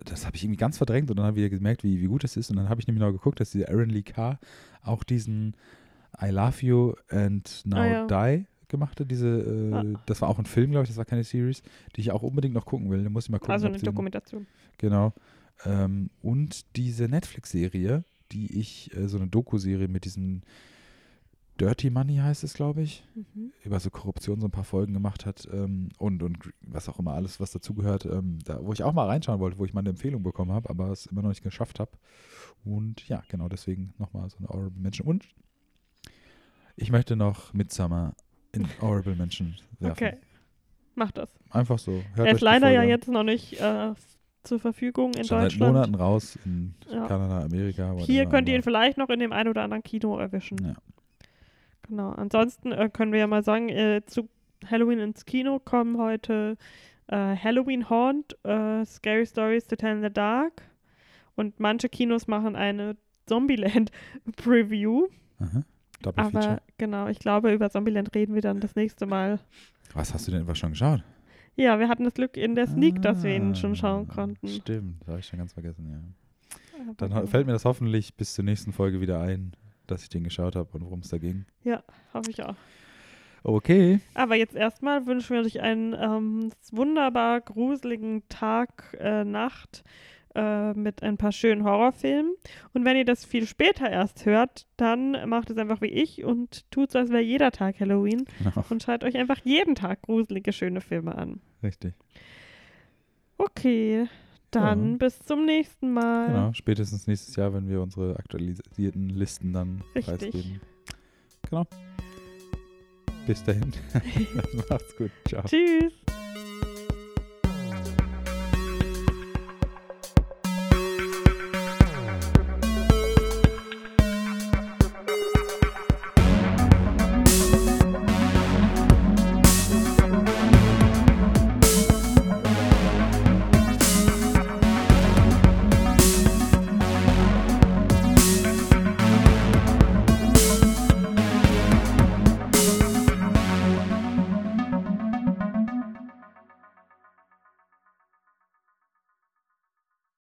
das habe ich irgendwie ganz verdrängt und dann habe ich wieder gemerkt, wie, wie gut das ist. Und dann habe ich nämlich noch geguckt, dass dieser Aaron Lee Carr auch diesen I Love You and Now Ah, ja. Die gemacht hat. Diese, äh, Ah. Das war auch ein Film, glaube ich, das war keine Series, die ich auch unbedingt noch gucken will. Da muss ich mal gucken. also eine Dokumentation. Genau. Ähm, und diese Netflix-Serie, die ich, äh, so eine Doku-Serie mit diesem Dirty Money heißt es, glaube ich Mhm. über so Korruption so ein paar Folgen gemacht hat ähm, und, und was auch immer alles, was dazugehört, ähm, da, wo ich auch mal reinschauen wollte, wo ich mal eine Empfehlung bekommen habe, aber es immer noch nicht geschafft habe. Und ja, genau deswegen nochmal so eine Honorable Mention. Und ich möchte noch Midsummer in Honorable Mention werfen. Okay. Mach das. Einfach so. Hört er ist leider ja jetzt noch nicht äh, zur Verfügung in Schon seit Deutschland. Monaten raus in Ja. Kanada, Amerika. Hier könnt ihr ihn vielleicht noch in dem einen oder anderen Kino erwischen. Ja. Genau. Ansonsten äh, können wir ja mal sagen, äh, zu Halloween ins Kino kommen heute äh, Halloween Haunt, äh, Scary Stories to Tell in the Dark. Und manche Kinos machen eine Zombieland Preview. Aha. Aber Feature. genau, ich glaube, über Zombieland reden wir dann das nächste Mal. Was hast du denn etwas schon geschaut? Ja, wir hatten das Glück in der Sneak, dass wir ihn schon schauen Ah, konnten. Stimmt, das habe ich schon ganz vergessen, ja. Aber Dann genau. fällt mir das hoffentlich bis zur nächsten Folge wieder ein, dass ich den geschaut habe und worum es da ging. Hoffe ich auch. Okay. Aber jetzt erstmal wünschen wir euch einen ähm, wunderbar gruseligen Tag, äh, Nacht äh, mit ein paar schönen Horrorfilmen. Und wenn ihr das viel später erst hört, dann macht es einfach wie ich und tut so, als wäre jeder Tag Halloween Genau, und schaut euch einfach jeden Tag gruselige, schöne Filme an. richtig. Okay, dann Ja. bis zum nächsten Mal. Genau, spätestens nächstes Jahr, wenn wir unsere aktualisierten Listen dann Richtig. preisgeben. Genau. Bis dahin. Macht's gut. Ciao. Tschüss.